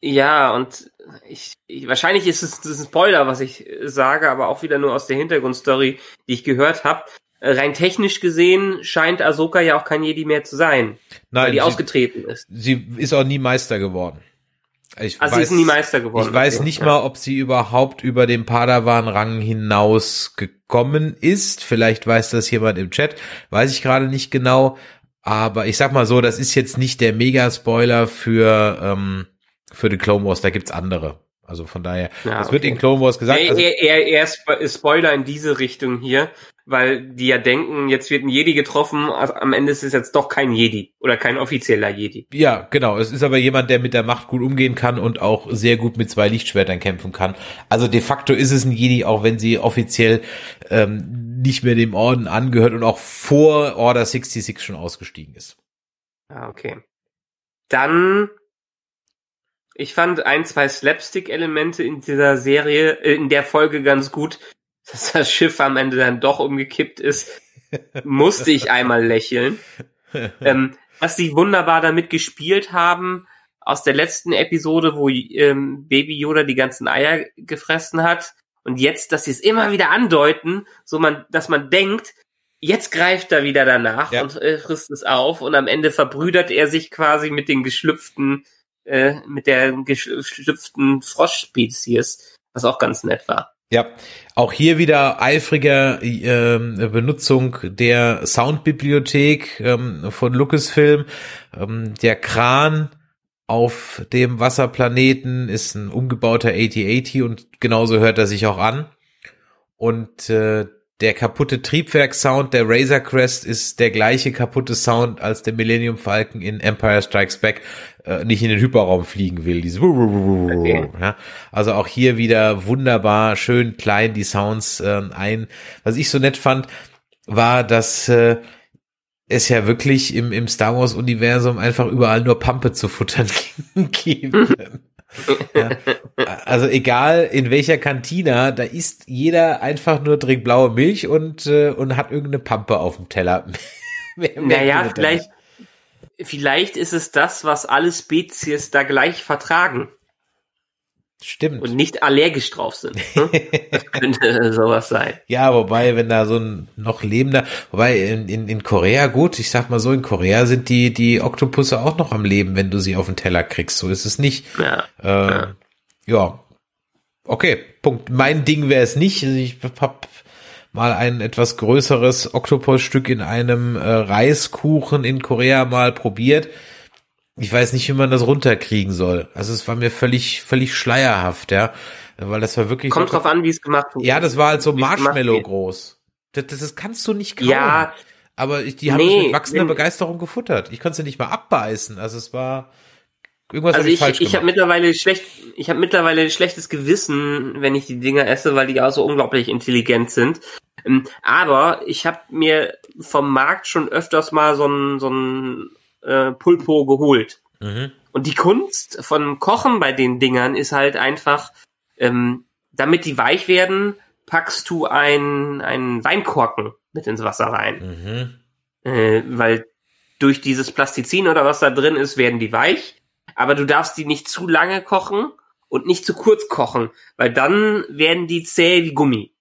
Ja, und ich, ich wahrscheinlich ist es ist ein Spoiler, was ich sage, aber auch wieder nur aus der Hintergrundstory, die ich gehört habe. Rein technisch gesehen scheint Ahsoka ja auch kein Jedi mehr zu sein, Nein, weil die sie, ausgetreten ist. Sie ist auch nie Meister geworden. Ich also weiß, sie ist nie Meister geworden. Ich weiß okay. nicht mal, ob sie überhaupt über den Padawan-Rang hinaus gekommen ist. Vielleicht weiß das jemand im Chat. Weiß ich gerade nicht genau. Aber ich sag mal so, das ist jetzt nicht der Mega-Spoiler für ähm, für die Clone Wars, da gibt's andere. Also von daher, ja, das okay. wird in Clone Wars gesagt. Nee, also, eher, eher Spoiler in diese Richtung hier, weil die ja denken, jetzt wird ein Jedi getroffen, also am Ende ist es jetzt doch kein Jedi oder kein offizieller Jedi. Ja, genau. Es ist aber jemand, der mit der Macht gut umgehen kann und auch sehr gut mit zwei Lichtschwertern kämpfen kann. Also de facto ist es ein Jedi, auch wenn sie offiziell ähm, nicht mehr dem Orden angehört und auch vor Order 66 schon ausgestiegen ist. Ah, okay. Dann ich fand ein, zwei Slapstick-Elemente in dieser Serie, äh, in der Folge ganz gut. Dass das Schiff am Ende dann doch umgekippt ist, musste ich einmal lächeln. Ähm, dass sie wunderbar damit gespielt haben, aus der letzten Episode, wo ähm, Baby Yoda die ganzen Eier gefressen hat. Und jetzt, dass sie es immer wieder andeuten, so man, dass man denkt, jetzt greift er wieder danach ja. und äh, frisst es auf und am Ende verbrüdert er sich quasi mit den geschlüpften äh, mit der geschlüpften Froschspezies, was auch ganz nett war. Ja, auch hier wieder eifrige äh, Benutzung der Soundbibliothek ähm, von Lucasfilm. Ähm, der Kran auf dem Wasserplaneten ist ein umgebauter AT-80 und genauso hört er sich auch an. Und äh, der kaputte Triebwerksound der Razor Crest ist der gleiche kaputte Sound, als der Millennium Falcon in Empire Strikes Back äh, nicht in den Hyperraum fliegen will. Dieses okay. ja, also auch hier wieder wunderbar, schön klein die Sounds äh, ein. Was ich so nett fand, war, dass äh, es ja wirklich im, im Star Wars Universum einfach überall nur Pampe zu futtern gibt. Ja. Also egal in welcher Kantina, da isst jeder einfach nur trinkt blaue Milch und äh, und hat irgendeine Pampe auf dem Teller. naja, vielleicht vielleicht ist es das, was alle Spezies da gleich vertragen. Stimmt. Und nicht allergisch drauf sind. Ne? das könnte sowas sein. Ja, wobei, wenn da so ein noch lebender, wobei in, in, in Korea, gut, ich sag mal so, in Korea sind die, die Oktopusse auch noch am Leben, wenn du sie auf den Teller kriegst. So ist es nicht. Ja. Äh, ja. ja. Okay, Punkt. Mein Ding wäre es nicht. Also ich hab mal ein etwas größeres Oktopusstück in einem äh, Reiskuchen in Korea mal probiert ich weiß nicht, wie man das runterkriegen soll. Also es war mir völlig, völlig schleierhaft, ja. Weil das war wirklich. Kommt drauf an, wie es gemacht wurde. Ja, das war halt so Marshmallow groß. Das, das, das, kannst du nicht kauen. Ja. Aber ich, die haben nee, es mit wachsender nee. Begeisterung gefuttert. Ich konnte sie nicht mal abbeißen. Also es war irgendwas also hab ich, ich falsch ich habe mittlerweile schlecht, ich habe mittlerweile schlechtes Gewissen, wenn ich die Dinger esse, weil die auch so unglaublich intelligent sind. Ähm, aber ich habe mir vom Markt schon öfters mal so ein, so ein äh, Pulpo geholt. Mhm. Und die Kunst von Kochen bei den Dingern ist halt einfach, ähm, damit die weich werden, packst du ein, einen Weinkorken mit ins Wasser rein. Mhm. Äh, weil durch dieses Plastizin oder was da drin ist, werden die weich. Aber du darfst die nicht zu lange kochen und nicht zu kurz kochen, weil dann werden die zäh wie Gummi.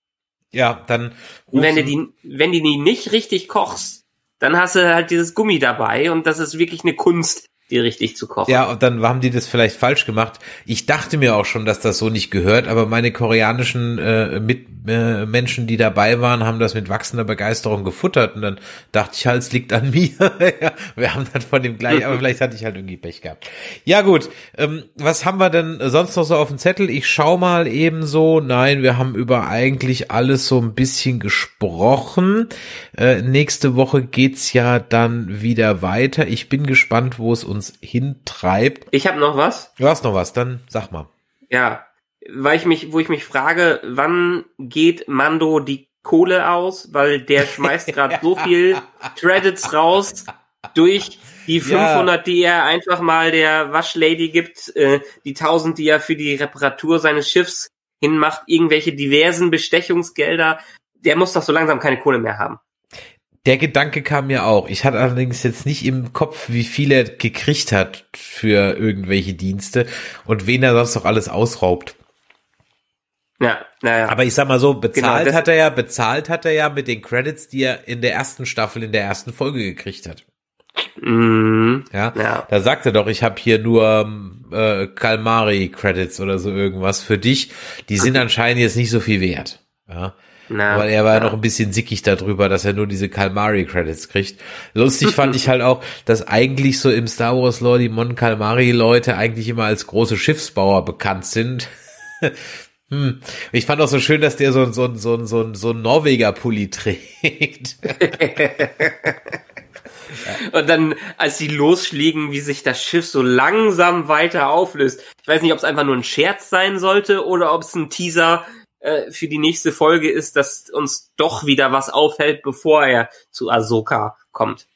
Ja, dann. Und wenn du die, wenn die nicht richtig kochst, dann hast du halt dieses Gummi dabei und das ist wirklich eine Kunst, die richtig zu kochen. Ja, und dann haben die das vielleicht falsch gemacht. Ich dachte mir auch schon, dass das so nicht gehört, aber meine koreanischen äh, Mitmenschen, äh, die dabei waren, haben das mit wachsender Begeisterung gefuttert und dann dachte ich halt, es liegt an mir. ja, wir haben dann von dem gleich, aber vielleicht hatte ich halt irgendwie Pech gehabt. Ja gut, ähm, was haben wir denn sonst noch so auf dem Zettel? Ich schau mal eben so. Nein, wir haben über eigentlich alles so ein bisschen gesprochen. Äh, nächste Woche geht's ja dann wieder weiter. Ich bin gespannt, wo es uns uns hintreibt. Ich habe noch was. Du hast noch was, dann sag mal. Ja, weil ich mich, wo ich mich frage, wann geht Mando die Kohle aus, weil der schmeißt gerade so viel Credits raus durch die 500, ja. die er einfach mal der Waschlady gibt, äh, die 1000, die er für die Reparatur seines Schiffs hinmacht, irgendwelche diversen Bestechungsgelder. Der muss doch so langsam keine Kohle mehr haben. Der Gedanke kam mir auch. Ich hatte allerdings jetzt nicht im Kopf, wie viel er gekriegt hat für irgendwelche Dienste und wen er sonst noch alles ausraubt. Ja, naja. Aber ich sag mal so, bezahlt genau, hat er ja, bezahlt hat er ja mit den Credits, die er in der ersten Staffel, in der ersten Folge gekriegt hat. Mm, ja, ja, da sagt er doch, ich habe hier nur äh, Kalmari Credits oder so irgendwas für dich. Die sind anscheinend jetzt nicht so viel wert. Ja. Na, Weil er war ja noch ein bisschen sickig darüber, dass er nur diese Kalmari Credits kriegt. Lustig fand ich halt auch, dass eigentlich so im Star Wars Lore die Mon Kalmari Leute eigentlich immer als große Schiffsbauer bekannt sind. hm. Ich fand auch so schön, dass der so, so, so, so, so ein Norweger Pulli trägt. Und dann, als sie losschlägen, wie sich das Schiff so langsam weiter auflöst. Ich weiß nicht, ob es einfach nur ein Scherz sein sollte oder ob es ein Teaser äh, für die nächste Folge ist, dass uns doch wieder was aufhält, bevor er zu Ahsoka kommt.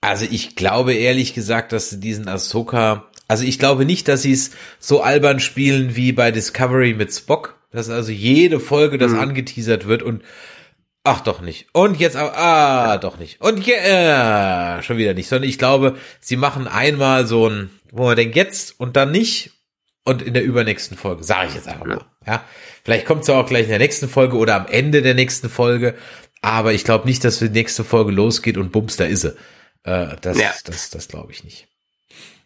Also ich glaube ehrlich gesagt, dass sie diesen Ahsoka, also ich glaube nicht, dass sie es so albern spielen wie bei Discovery mit Spock, dass also jede Folge das mhm. angeteasert wird und Ach doch nicht. Und jetzt aber, ah, doch nicht. Und ja, äh, schon wieder nicht. Sondern ich glaube, sie machen einmal so ein, wo man denkt jetzt und dann nicht und in der übernächsten Folge. Sage ich jetzt einfach mal. Ja. Vielleicht kommt es auch gleich in der nächsten Folge oder am Ende der nächsten Folge. Aber ich glaube nicht, dass die nächste Folge losgeht und bums, da ist sie. Äh, das, ja. das, das glaube ich nicht.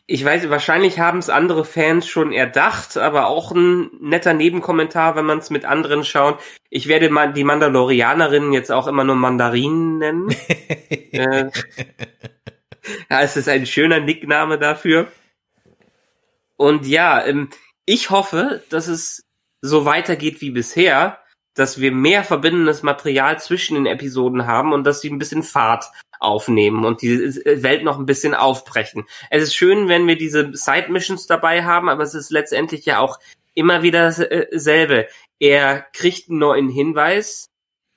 ich weiß, wahrscheinlich haben es andere Fans schon erdacht, aber auch ein netter Nebenkommentar, wenn man es mit anderen schaut. Ich werde mal die Mandalorianerinnen jetzt auch immer nur Mandarinen nennen. äh, ja, es ist ein schöner Nickname dafür. Und ja, ähm, ich hoffe, dass es so weitergeht wie bisher, dass wir mehr verbindendes Material zwischen den Episoden haben und dass sie ein bisschen Fahrt aufnehmen und die Welt noch ein bisschen aufbrechen. Es ist schön, wenn wir diese Side Missions dabei haben, aber es ist letztendlich ja auch immer wieder dasselbe. Er kriegt einen neuen Hinweis,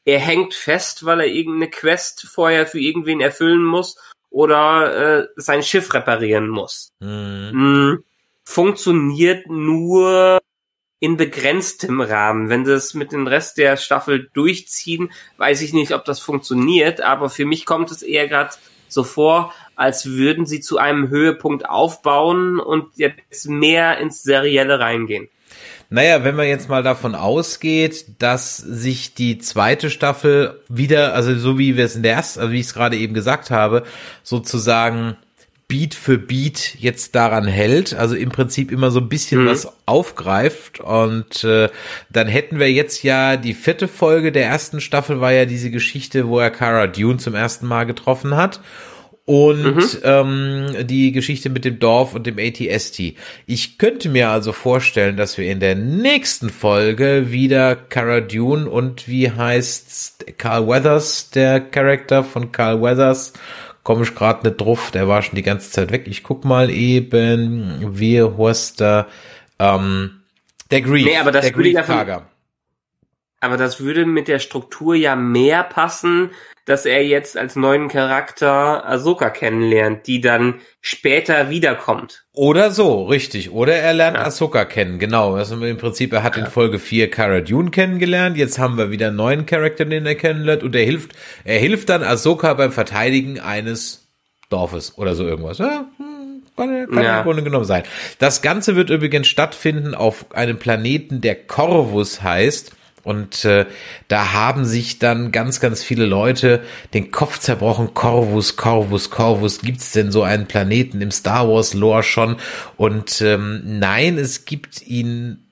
er hängt fest, weil er irgendeine Quest vorher für irgendwen erfüllen muss oder äh, sein Schiff reparieren muss. Mhm. Funktioniert nur in begrenztem Rahmen. Wenn sie es mit dem Rest der Staffel durchziehen, weiß ich nicht, ob das funktioniert, aber für mich kommt es eher gerade so vor, als würden sie zu einem Höhepunkt aufbauen und jetzt mehr ins Serielle reingehen. Naja, wenn man jetzt mal davon ausgeht, dass sich die zweite Staffel wieder, also so wie wir es in der ersten, also wie ich es gerade eben gesagt habe, sozusagen Beat für Beat jetzt daran hält, also im Prinzip immer so ein bisschen mhm. was aufgreift und äh, dann hätten wir jetzt ja die vierte Folge der ersten Staffel war ja diese Geschichte, wo er Cara Dune zum ersten Mal getroffen hat und mhm. ähm, die Geschichte mit dem Dorf und dem ATST. Ich könnte mir also vorstellen, dass wir in der nächsten Folge wieder Cara Dune und wie heißt Carl Weathers, der Charakter von Carl Weathers komme ich gerade nicht drauf, der war schon die ganze Zeit weg. Ich guck mal eben, wie Horster, ähm, der Grief, nee, aber das der Grief ja Aber das würde mit der Struktur ja mehr passen, dass er jetzt als neuen Charakter Ahsoka kennenlernt, die dann später wiederkommt. Oder so, richtig. Oder er lernt ja. Ahsoka kennen, genau. Also im Prinzip, er hat ja. in Folge 4 Cara Dune kennengelernt, jetzt haben wir wieder einen neuen Charakter, den er kennenlernt und er hilft, er hilft dann Ahsoka beim Verteidigen eines Dorfes oder so irgendwas. Ja, hm, kann, kann ja. im Grunde genommen sein. Das Ganze wird übrigens stattfinden auf einem Planeten, der Corvus heißt. Und äh, da haben sich dann ganz, ganz viele Leute den Kopf zerbrochen. Corvus, Corvus, Corvus. Gibt's denn so einen Planeten im Star Wars Lore schon? Und ähm, nein, es gibt ihn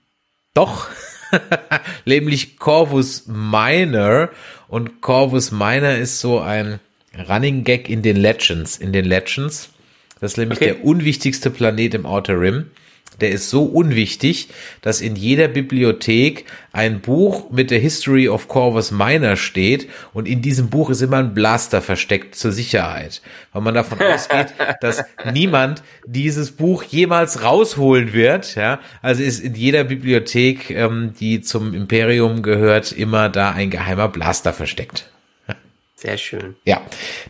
doch, nämlich Corvus Minor. Und Corvus Minor ist so ein Running Gag in den Legends. In den Legends. Das ist nämlich okay. der unwichtigste Planet im Outer Rim der ist so unwichtig, dass in jeder Bibliothek ein Buch mit der History of Corvus Minor steht und in diesem Buch ist immer ein Blaster versteckt zur Sicherheit, weil man davon ausgeht, dass niemand dieses Buch jemals rausholen wird. Ja, also ist in jeder Bibliothek, ähm, die zum Imperium gehört, immer da ein geheimer Blaster versteckt. Sehr schön. Ja,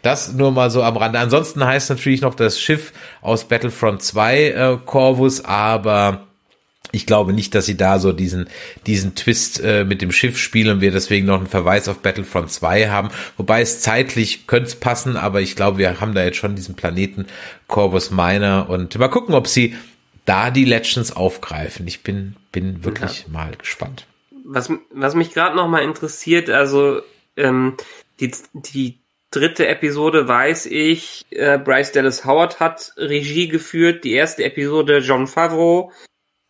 das nur mal so am Rande. Ansonsten heißt natürlich noch das Schiff aus Battlefront 2 äh, Corvus, aber ich glaube nicht, dass sie da so diesen, diesen Twist äh, mit dem Schiff spielen und wir deswegen noch einen Verweis auf Battlefront 2 haben. Wobei es zeitlich könnte es passen, aber ich glaube, wir haben da jetzt schon diesen Planeten Corvus Minor und mal gucken, ob sie da die Legends aufgreifen. Ich bin, bin wirklich ja. mal gespannt. Was, was mich gerade noch mal interessiert, also ähm, die, die dritte Episode weiß ich, äh, Bryce Dallas Howard hat Regie geführt. Die erste Episode John Favreau.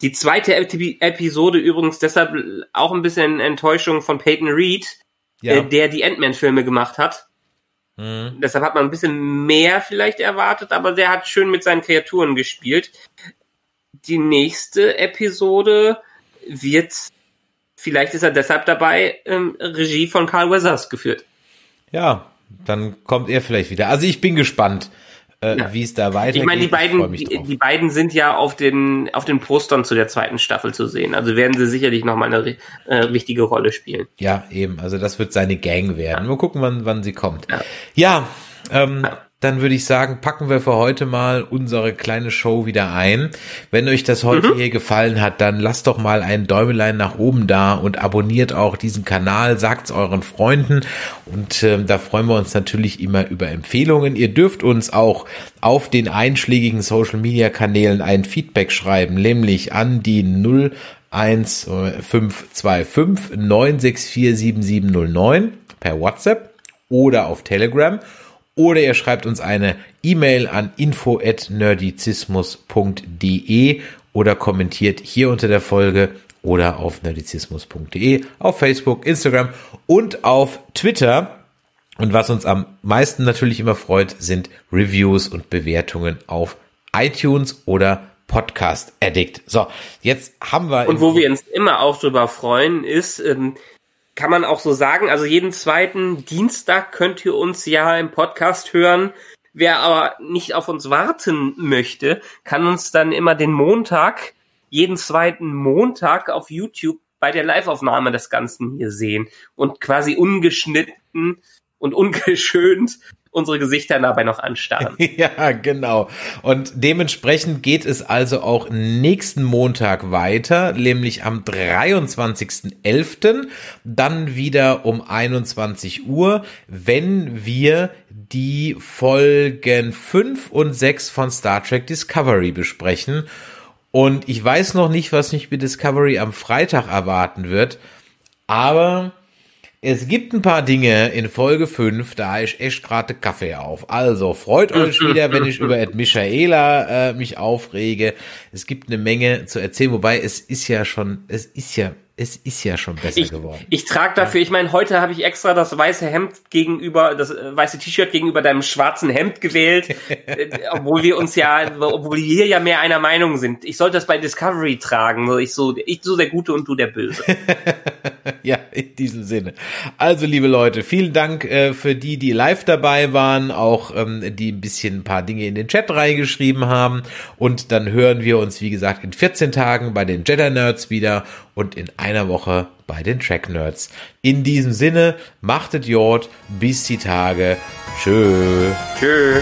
Die zweite Epi Episode übrigens deshalb auch ein bisschen Enttäuschung von Peyton Reed, ja. äh, der die Ant-Man-Filme gemacht hat. Mhm. Deshalb hat man ein bisschen mehr vielleicht erwartet, aber der hat schön mit seinen Kreaturen gespielt. Die nächste Episode wird, vielleicht ist er deshalb dabei, ähm, Regie von Carl Weathers geführt. Ja, dann kommt er vielleicht wieder. Also ich bin gespannt, äh, ja. wie es da weitergeht. Ich meine, die beiden, die, die, beiden sind ja auf den auf den Postern zu der zweiten Staffel zu sehen. Also werden sie sicherlich noch mal eine äh, wichtige Rolle spielen. Ja, eben. Also das wird seine Gang werden. Ja. Mal gucken, wann wann sie kommt. Ja, ja ähm, dann würde ich sagen, packen wir für heute mal unsere kleine Show wieder ein. Wenn euch das heute mhm. hier gefallen hat, dann lasst doch mal ein Däumelein nach oben da und abonniert auch diesen Kanal, sagt's euren Freunden und äh, da freuen wir uns natürlich immer über Empfehlungen. Ihr dürft uns auch auf den einschlägigen Social Media Kanälen ein Feedback schreiben, nämlich an die 01525 964 7709 per WhatsApp oder auf Telegram oder ihr schreibt uns eine E-Mail an info@nerdizismus.de oder kommentiert hier unter der Folge oder auf nerdizismus.de, auf Facebook, Instagram und auf Twitter. Und was uns am meisten natürlich immer freut, sind Reviews und Bewertungen auf iTunes oder Podcast Addict. So, jetzt haben wir. Und wo wir uns immer auch drüber freuen, ist, ähm, kann man auch so sagen, also jeden zweiten Dienstag könnt ihr uns ja im Podcast hören. Wer aber nicht auf uns warten möchte, kann uns dann immer den Montag, jeden zweiten Montag auf YouTube bei der Liveaufnahme des Ganzen hier sehen und quasi ungeschnitten und ungeschönt unsere Gesichter dabei noch anstarren. ja, genau. Und dementsprechend geht es also auch nächsten Montag weiter, nämlich am 23.11. Dann wieder um 21 Uhr, wenn wir die Folgen 5 und 6 von Star Trek Discovery besprechen. Und ich weiß noch nicht, was mich mit Discovery am Freitag erwarten wird, aber es gibt ein paar Dinge in Folge 5, da ist echt gerade Kaffee auf. Also freut euch wieder, wenn ich über Ed Michaela äh, mich aufrege. Es gibt eine Menge zu erzählen, wobei es ist ja schon, es ist ja es ist ja schon besser ich, geworden. Ich trage dafür, ich meine, heute habe ich extra das weiße Hemd gegenüber, das äh, weiße T-Shirt gegenüber deinem schwarzen Hemd gewählt, äh, obwohl wir uns ja, obwohl wir hier ja mehr einer Meinung sind. Ich sollte das bei Discovery tragen, ich so, ich so der Gute und du der Böse. ja, in diesem Sinne. Also, liebe Leute, vielen Dank äh, für die, die live dabei waren, auch ähm, die ein bisschen ein paar Dinge in den Chat reingeschrieben haben. Und dann hören wir uns, wie gesagt, in 14 Tagen bei den Jedi Nerds wieder und in einer Woche bei den Track Nerds. In diesem Sinne, machtet Jord, bis die Tage. Tschö. Tschö.